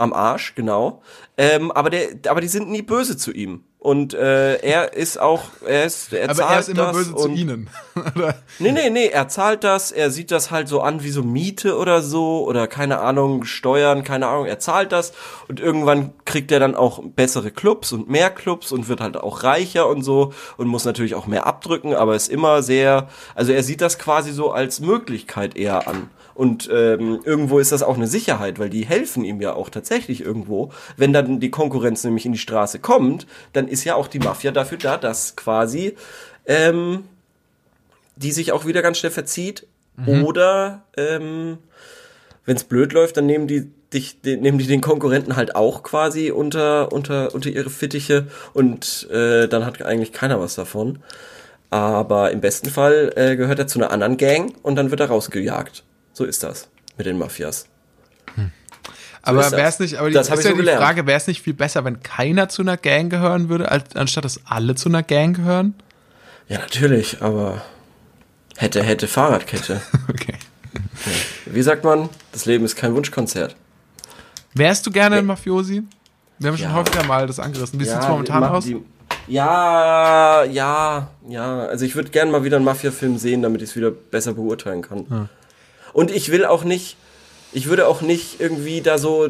Am Arsch, genau. Ähm, aber, der, aber die sind nie böse zu ihm. Und äh, er ist auch, er ist, er Aber zahlt er ist immer das böse zu ihnen. Oder? Nee, nee, nee, er zahlt das, er sieht das halt so an wie so Miete oder so oder keine Ahnung, Steuern, keine Ahnung, er zahlt das und irgendwann kriegt er dann auch bessere Clubs und mehr Clubs und wird halt auch reicher und so und muss natürlich auch mehr abdrücken, aber ist immer sehr, also er sieht das quasi so als Möglichkeit eher an. Und ähm, irgendwo ist das auch eine Sicherheit, weil die helfen ihm ja auch tatsächlich irgendwo. Wenn dann die Konkurrenz nämlich in die Straße kommt, dann ist ja auch die Mafia dafür da, dass quasi ähm, die sich auch wieder ganz schnell verzieht. Oder ähm, wenn es blöd läuft, dann nehmen die dich, den, nehmen die den Konkurrenten halt auch quasi unter unter unter ihre Fittiche und äh, dann hat eigentlich keiner was davon. Aber im besten Fall äh, gehört er zu einer anderen Gang und dann wird er rausgejagt. So ist das mit den Mafias. Aber ist das. wäre es nicht, aber die, Das ist ja so die gelernt. Frage, wäre es nicht viel besser, wenn keiner zu einer Gang gehören würde, als, anstatt dass alle zu einer Gang gehören? Ja, natürlich, aber hätte, hätte Fahrradkette. Okay. Wie sagt man? Das Leben ist kein Wunschkonzert. Wärst du gerne ein Mafiosi? Wir haben schon Ja. häufiger mal das angerissen. Wie sieht's momentan die- aus? die- Ja, ja, ja. Also ich würde gerne mal wieder einen Mafia-Film sehen, damit ich es wieder besser beurteilen kann. Und ich will auch nicht, ich würde auch nicht irgendwie da so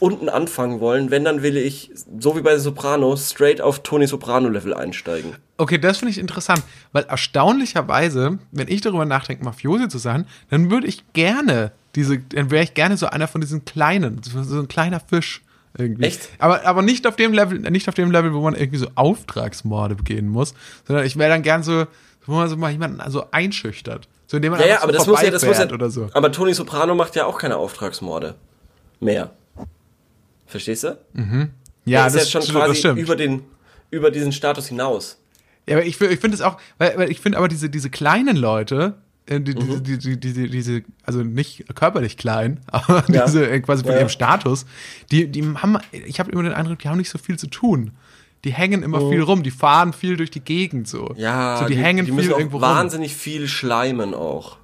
unten anfangen wollen. Wenn, dann will ich, so wie bei Sopranos, straight auf Tony Soprano-Level einsteigen. Okay, das finde ich interessant, weil erstaunlicherweise, wenn ich darüber nachdenke, Mafiosi zu sein, dann würde ich gerne diese, dann wäre ich gerne so einer von diesen kleinen, so ein kleiner Fisch irgendwie. Echt? Aber, aber nicht auf dem Level, nicht auf dem Level, wo man irgendwie so Auftragsmorde begehen muss, sondern ich wäre dann gern so, wo man so mal jemanden also einschüchtert. So indem man Ja, ja, aber so das muss ja, das muss ja, oder so. aber Tony Soprano macht ja auch keine Auftragsmorde. Mehr. Verstehst du? Ja, er ist das, jetzt schon das quasi stimmt. über den, über diesen Status hinaus. Ja, aber ich, ich finde es auch, weil, weil ich finde aber diese, diese kleinen Leute, äh, die, Mhm. die, die, die, diese, also nicht körperlich klein, aber Ja. diese äh, quasi von Ja, ja. ihrem Status, die, die haben, ich habe immer den Eindruck, die haben nicht so viel zu tun. Die hängen immer viel rum, die fahren viel durch die Gegend so. Oh. Ja, so die, hängen die viel müssen auch irgendwo rum. wahnsinnig viel schleimen auch.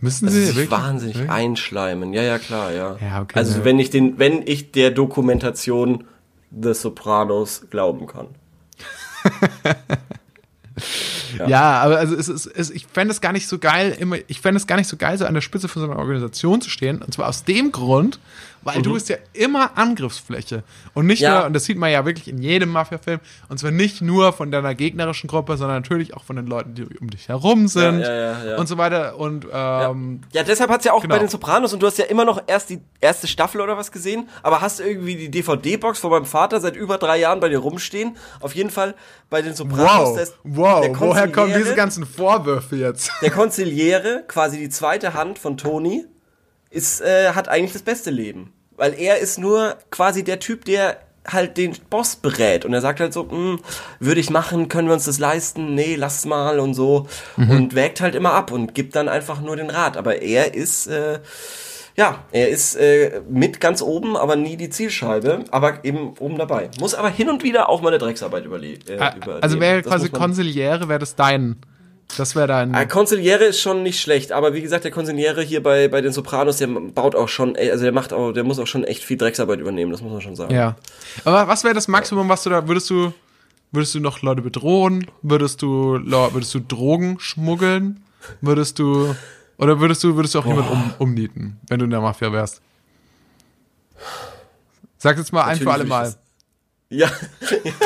Müssen Also sie sich wirklich? wahnsinnig Wirklich? einschleimen. Ja, ja, klar, ja. Ja, okay, also ja. wenn ich den, wenn ich der Dokumentation The Sopranos glauben kann. Ja, aber also es ist, es, ich fände es gar nicht so geil, immer, ich fände es gar nicht so geil, so an der Spitze von so einer Organisation zu stehen. Und zwar aus dem Grund, weil du bist ja immer Angriffsfläche. Und nicht Mhm. Ja. nur, und das sieht man ja wirklich in jedem Mafia-Film, und zwar nicht nur von deiner gegnerischen Gruppe, sondern natürlich auch von den Leuten, die um dich herum sind ja, ja, ja. und so weiter. Und ähm, Ja, deshalb hat's ja auch Genau. bei den Sopranos und du hast ja immer noch erst die erste Staffel oder was gesehen, aber hast irgendwie die DVD-Box von meinem Vater seit über drei Jahren bei dir rumstehen. Auf jeden Fall bei den Sopranos. wow, ist wow, der woher kommen diese ganzen Vorwürfe jetzt? Der Konziliere, quasi die zweite Hand von Tony, ist, äh, hat eigentlich das beste Leben. Weil er ist nur quasi der Typ, der halt den Boss berät. Und er sagt halt so, "Hm, würde ich machen, können wir uns das leisten? Nee, lass mal und so. Und wägt halt immer ab und gibt dann einfach nur den Rat. Aber er ist, äh, ja, er ist äh, mit ganz oben, aber nie die Zielscheibe, aber eben oben dabei. Muss aber hin und wieder auch mal eine Drecksarbeit überlegen. Äh, also wäre quasi Konsiliere, wäre das dein, das wäre dein, Ah, Konziliere ist schon nicht schlecht, aber wie gesagt, der Konziliere hier bei, bei den Sopranos, der baut auch schon, also der macht auch, der muss auch schon echt viel Drecksarbeit übernehmen, das muss man schon sagen. Ja. Aber was wäre das Maximum, was du da, würdest du, würdest du noch Leute bedrohen? Würdest du, würdest du Drogen schmuggeln? Würdest du, oder würdest du, würdest du auch jemanden um, umnieten, wenn du in der Mafia wärst? Sag jetzt mal ein für alle Mal. Ja.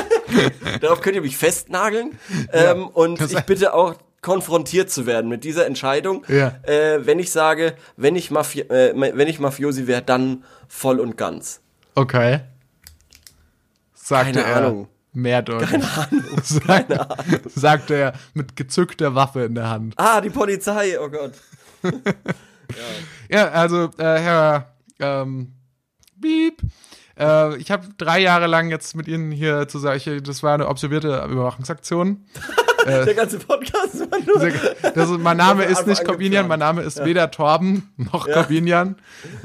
Darauf könnt ihr mich festnageln. Ähm, und ich bitte auch konfrontiert zu werden mit dieser Entscheidung. Ja. Äh, wenn ich sage, wenn ich, Mafi äh, wenn ich Mafiosi wäre, dann voll und ganz. Okay. Sagte Keine er Ahnung. mehrdeutig. Keine Ahnung. Keine Ahnung. Sagte er mit gezückter Waffe in der Hand. Ah, die Polizei, oh Gott. Ja, also, äh, Herr, ähm, Beep. Äh, ich habe drei Jahre lang jetzt mit Ihnen hier zu sagen, das war eine observierte Überwachungsaktion. Der ganze Podcast war nur. Das ist, mein Name ist nicht Corbinian, angeplant. mein Name ist weder Torben noch Corbinian.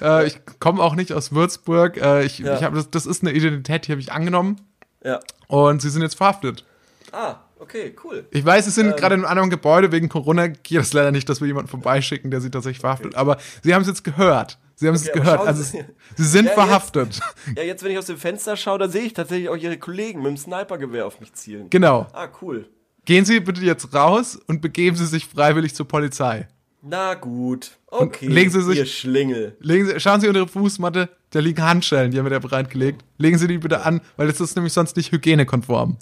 Äh, ich komme auch nicht aus Würzburg. Äh, ich, Ja. ich hab, das, das ist eine Identität, die habe ich angenommen. Ja. Und Sie sind jetzt verhaftet. Ah, okay, cool. Ich weiß, Sie Ähm. sind gerade in einem anderen Gebäude wegen Corona. Geht es leider nicht, dass wir jemanden vorbeischicken, der Sie tatsächlich verhaftet. Aber Sie haben es jetzt gehört. Sie haben es Okay, aber gehört. Also, Sie- Sie sind Ja, jetzt- verhaftet. Ja, jetzt, wenn ich aus dem Fenster schaue, da sehe ich tatsächlich auch ihre Kollegen mit dem Snipergewehr auf mich zielen. Genau. Ah, cool. Gehen Sie bitte jetzt raus und begeben Sie sich freiwillig zur Polizei. Na gut. Okay. legen Sie sich- Ihr Schlingel. Legen Sie, schauen Sie unter Ihre Fußmatte, da liegen Handschellen, die haben wir da bereitgelegt. Legen Sie die bitte an, weil das ist nämlich sonst nicht hygienekonform.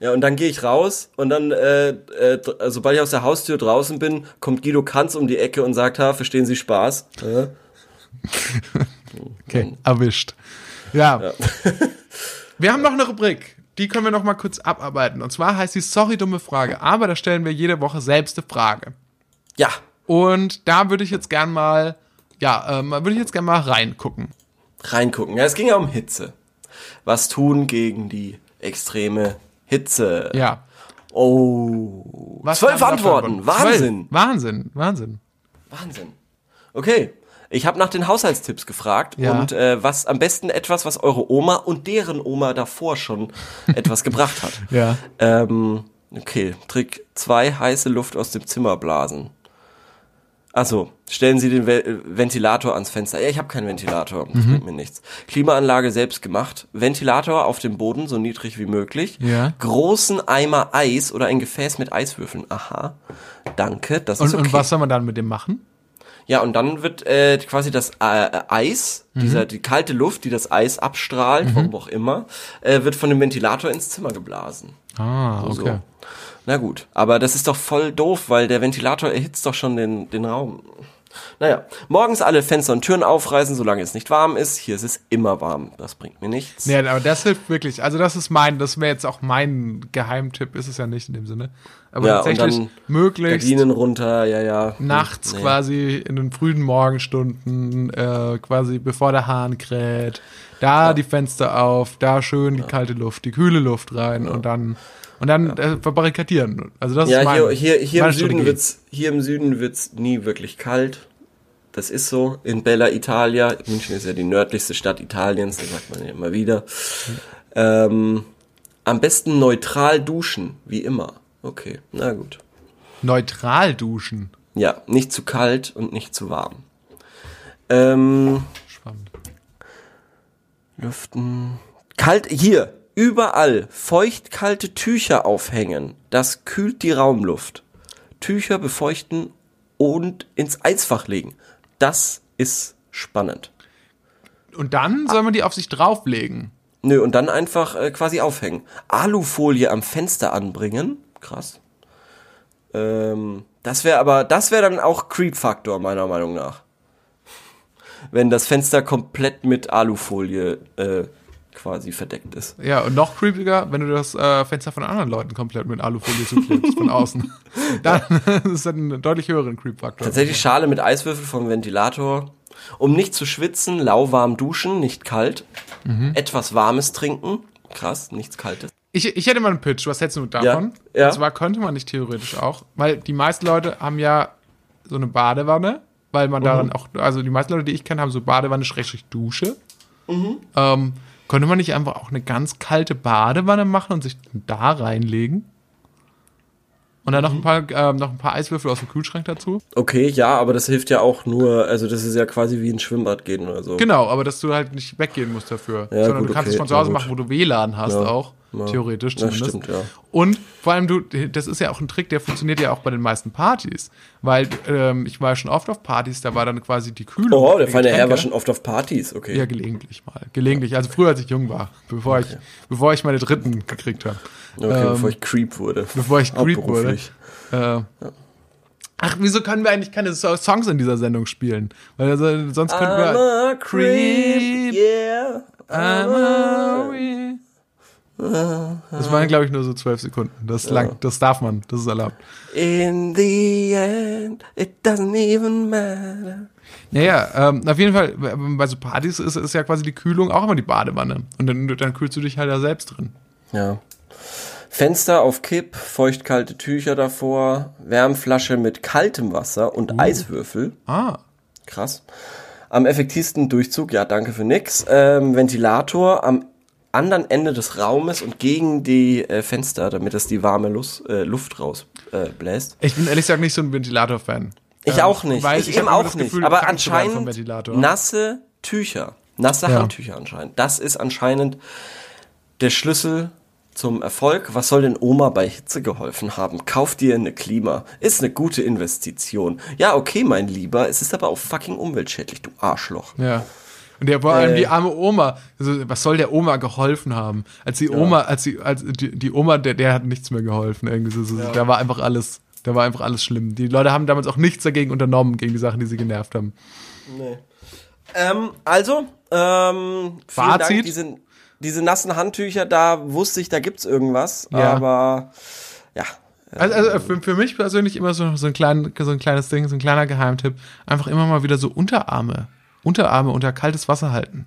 Ja, und dann gehe ich raus und dann, äh, äh, sobald ich aus der Haustür draußen bin, kommt Guido Kanz um die Ecke und sagt, ha, verstehen Sie Spaß? Äh? Okay, erwischt. Ja. wir haben noch eine Rubrik. Die können wir noch mal kurz abarbeiten. Und zwar heißt sie Sorry, dumme Frage. Aber da stellen wir jede Woche selbst eine Frage. Ja. Und da würde ich jetzt gern mal, ja, ähm, würde ich jetzt gern mal reingucken. Reingucken. Ja, es ging ja um Hitze. Was tun gegen die extreme Hitze? Ja. Oh. Was Zwölf Antworten. Wahnsinn. Wahnsinn, Wahnsinn. Wahnsinn. Okay. Ich habe nach den Haushaltstipps gefragt Ja. und äh, was am besten etwas, was eure Oma und deren Oma davor schon etwas gebracht hat. Ja. Ähm, okay, Trick 2, heiße Luft aus dem Zimmer blasen. Also, stellen Sie den Ve Ventilator ans Fenster. Ja, ich habe keinen Ventilator, das bringt mir nichts. Klimaanlage selbst gemacht. Ventilator auf dem Boden, so niedrig wie möglich. Ja. Großen Eimer Eis oder ein Gefäß mit Eiswürfeln. Aha, danke, das Und, ist okay. und was soll man dann mit dem machen? Ja, und dann wird äh, quasi das äh, Eis, Mhm. dieser die kalte Luft, die das Eis abstrahlt, warum auch immer, äh, wird von dem Ventilator ins Zimmer geblasen. Ah, okay. So. Na gut, aber das ist doch voll doof, weil der Ventilator erhitzt doch schon den, den Raum. Naja, morgens alle Fenster und Türen aufreißen, solange es nicht warm ist. Hier ist es immer warm. Das bringt mir nichts. Nee, aber das hilft wirklich. Also das ist mein, das wäre jetzt auch mein Geheimtipp, ist es ja nicht in dem Sinne. Aber Ja, und tatsächlich dann möglichst Gardinen runter, ja, ja. nachts Nee. quasi in den frühen Morgenstunden, äh, quasi bevor der Hahn kräht, da die Fenster auf, da schön die kalte Luft, die kühle Luft rein und dann und dann äh, verbarrikadieren. Also das Ja, ist mein, hier, hier, hier, im Süden Strategie. wird's, hier im Süden wird's nie wirklich kalt. Das ist so. In Bella Italia, München ist ja die nördlichste Stadt Italiens, das sagt man ja immer wieder. Ähm, am besten neutral duschen, wie immer. Okay, na gut. neutral duschen. Ja, nicht zu kalt und nicht zu warm. Ähm, Spannend. Lüften. Kalt, hier, überall feuchtkalte Tücher aufhängen. Das kühlt die Raumluft. Tücher befeuchten und ins Eisfach legen. Das ist spannend. Und dann soll man die auf sich drauflegen. Nö, und dann einfach äh, quasi aufhängen. Alufolie am Fenster anbringen. Krass. Ähm, das wäre aber, das wäre dann auch Creep-Faktor, meiner Meinung nach. Wenn das Fenster komplett mit Alufolie äh, quasi verdeckt ist. Ja, und noch creepiger, wenn du das äh, Fenster von anderen Leuten komplett mit Alufolie zuklebst von außen. Dann ist das ein deutlich höheren Creep-Faktor. Tatsächlich Schale mit Eiswürfel vom Ventilator. Um nicht zu schwitzen, lauwarm duschen, nicht kalt. Etwas Warmes trinken. Krass, nichts Kaltes. Ich, ich hätte mal einen Pitch, was hältst du davon? Ja, ja. Und zwar könnte man nicht theoretisch auch, weil die meisten Leute haben ja so eine Badewanne, weil man daran auch, also die meisten Leute, die ich kenne, haben so Badewanne schrägstrich Dusche. Ähm, könnte man nicht einfach auch eine ganz kalte Badewanne machen und sich da reinlegen? Und dann noch ein paar, ähm, noch ein paar Eiswürfel aus dem Kühlschrank dazu. Okay, ja, aber das hilft ja auch nur, also das ist ja quasi wie ein Schwimmbad gehen oder so. Genau, aber dass du halt nicht weggehen musst dafür. Ja, sondern gut, du kannst okay, es von zu Hause machen, wo du WLAN hast Ja, auch. Ja. Theoretisch Das zumindest. stimmt, ja. Und vor allem, du, das ist ja auch ein Trick, der funktioniert ja auch bei den meisten Partys. Weil ähm, ich war schon oft auf Partys, da war dann quasi die Kühlung. Oh, der feine Herr war schon oft auf Partys, okay. Ja, gelegentlich mal. Gelegentlich. Also früher, als ich jung war. Bevor, ich, bevor ich meine dritten gekriegt habe. okay, ähm, bevor ich Creep wurde. Bevor ich Creep wurde. Äh, Ach, wieso können wir eigentlich keine So- Songs in dieser Sendung spielen? Weil also, sonst könnten wir. I'm a creep, yeah. I'm a we- Das waren, glaube ich, nur so zwölf Sekunden. Das, lang, das darf man, das ist erlaubt. In the end, it doesn't even matter. Naja, ähm, auf jeden Fall, bei so Partys ist, ist ja quasi die Kühlung auch immer die Badewanne. Und dann, dann kühlst du dich halt da selbst drin. Ja. Fenster auf Kipp, feuchtkalte Tücher davor, Wärmflasche mit kaltem Wasser und Eiswürfel. Ah, Krass. Am effektivsten Durchzug, ja, danke für nix. Ähm, Ventilator am anderen Ende des Raumes und gegen die äh, Fenster, damit das die warme Lus äh, Luft rausbläst. Äh, bläst. ich bin ehrlich gesagt nicht so ein Ventilator-Fan. ich Ähm, auch nicht. Weil ich, ich eben auch nicht. Gefühl, Aber anscheinend nasse Tücher. Nasse Ja. Handtücher anscheinend. Das ist anscheinend der Schlüssel zum Erfolg. Was soll denn Oma bei Hitze geholfen haben? Kauf dir eine Klima. Ist eine gute Investition. Ja, okay, mein Lieber. Es ist aber auch fucking umweltschädlich, du Arschloch. Ja. Und der vor allem Äh. die arme Oma. Also, was soll der Oma geholfen haben? Als die Oma, als die, als die, die Oma, der, der hat nichts mehr geholfen. Irgendwie so, so, Da war einfach alles, da war einfach alles schlimm. Die Leute haben damals auch nichts dagegen unternommen, gegen die Sachen, die sie genervt haben. Nee. Ähm, also, ähm, vielen Fazit? Dank. Diese, diese nassen Handtücher, da wusste ich, da gibt's irgendwas. Ja. Aber, ja. Also, also für, für mich persönlich immer so, so, ein klein, so ein kleines Ding, so ein kleiner Geheimtipp. Einfach immer mal wieder so Unterarme. Unterarme unter kaltes Wasser halten.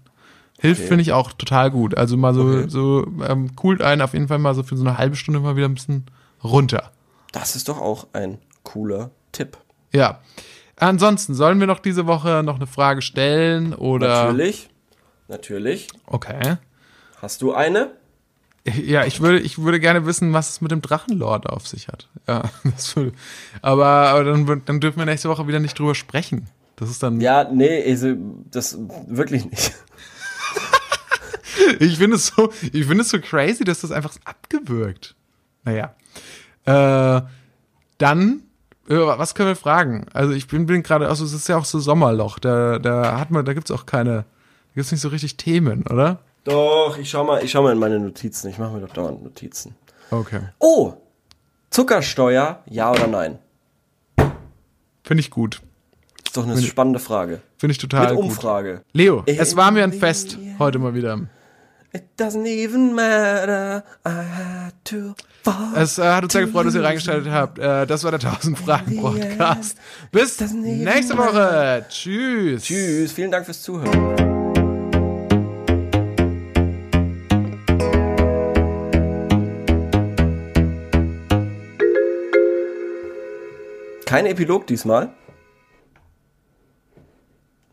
Hilft, Okay. finde ich auch total gut. Also mal so, Okay. so ähm, coolt einen auf jeden Fall mal so für so eine halbe Stunde mal wieder ein bisschen runter. Das ist doch auch ein cooler Tipp. Ja. Ansonsten, sollen wir noch diese Woche noch eine Frage stellen oder? Natürlich. Natürlich. Okay. Hast du eine? Ja, ich würde, ich würde gerne wissen, was es mit dem Drachenlord auf sich hat. Ja, das würde, aber, aber dann, dann dürfen wir nächste Woche wieder nicht drüber sprechen. Das ist dann. Ja, nee, also, das wirklich nicht. Ich finde es so, ich finde es so crazy, dass das einfach abgewürgt. Naja. Äh, dann, äh, was können wir fragen? Also ich bin, bin gerade, also es ist ja auch so Sommerloch. Da, da hat man, da gibt's auch keine, da gibt's nicht so richtig Themen, oder? Doch, ich schau mal, ich schau mal in meine Notizen. Ich mache mir doch dauernd Notizen. Okay. Oh! Zuckersteuer, ja oder nein? Finde ich gut. Ist doch eine spannende Frage. Finde ich total Mit gut. Umfrage. Leo, es war mir ein Fest heute mal wieder. It doesn't even matter. I had to fall. Es äh, hat uns sehr gefreut, dass ihr reingeschaltet habt. Äh, das war der 1000 Fragen Podcast. Bis nächste Woche. Tschüss. Tschüss, vielen Dank fürs Zuhören. Kein Epilog diesmal.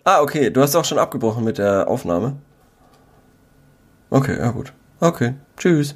Ah, okay, du hast auch schon abgebrochen mit der Aufnahme. Okay, ja gut. Okay, tschüss.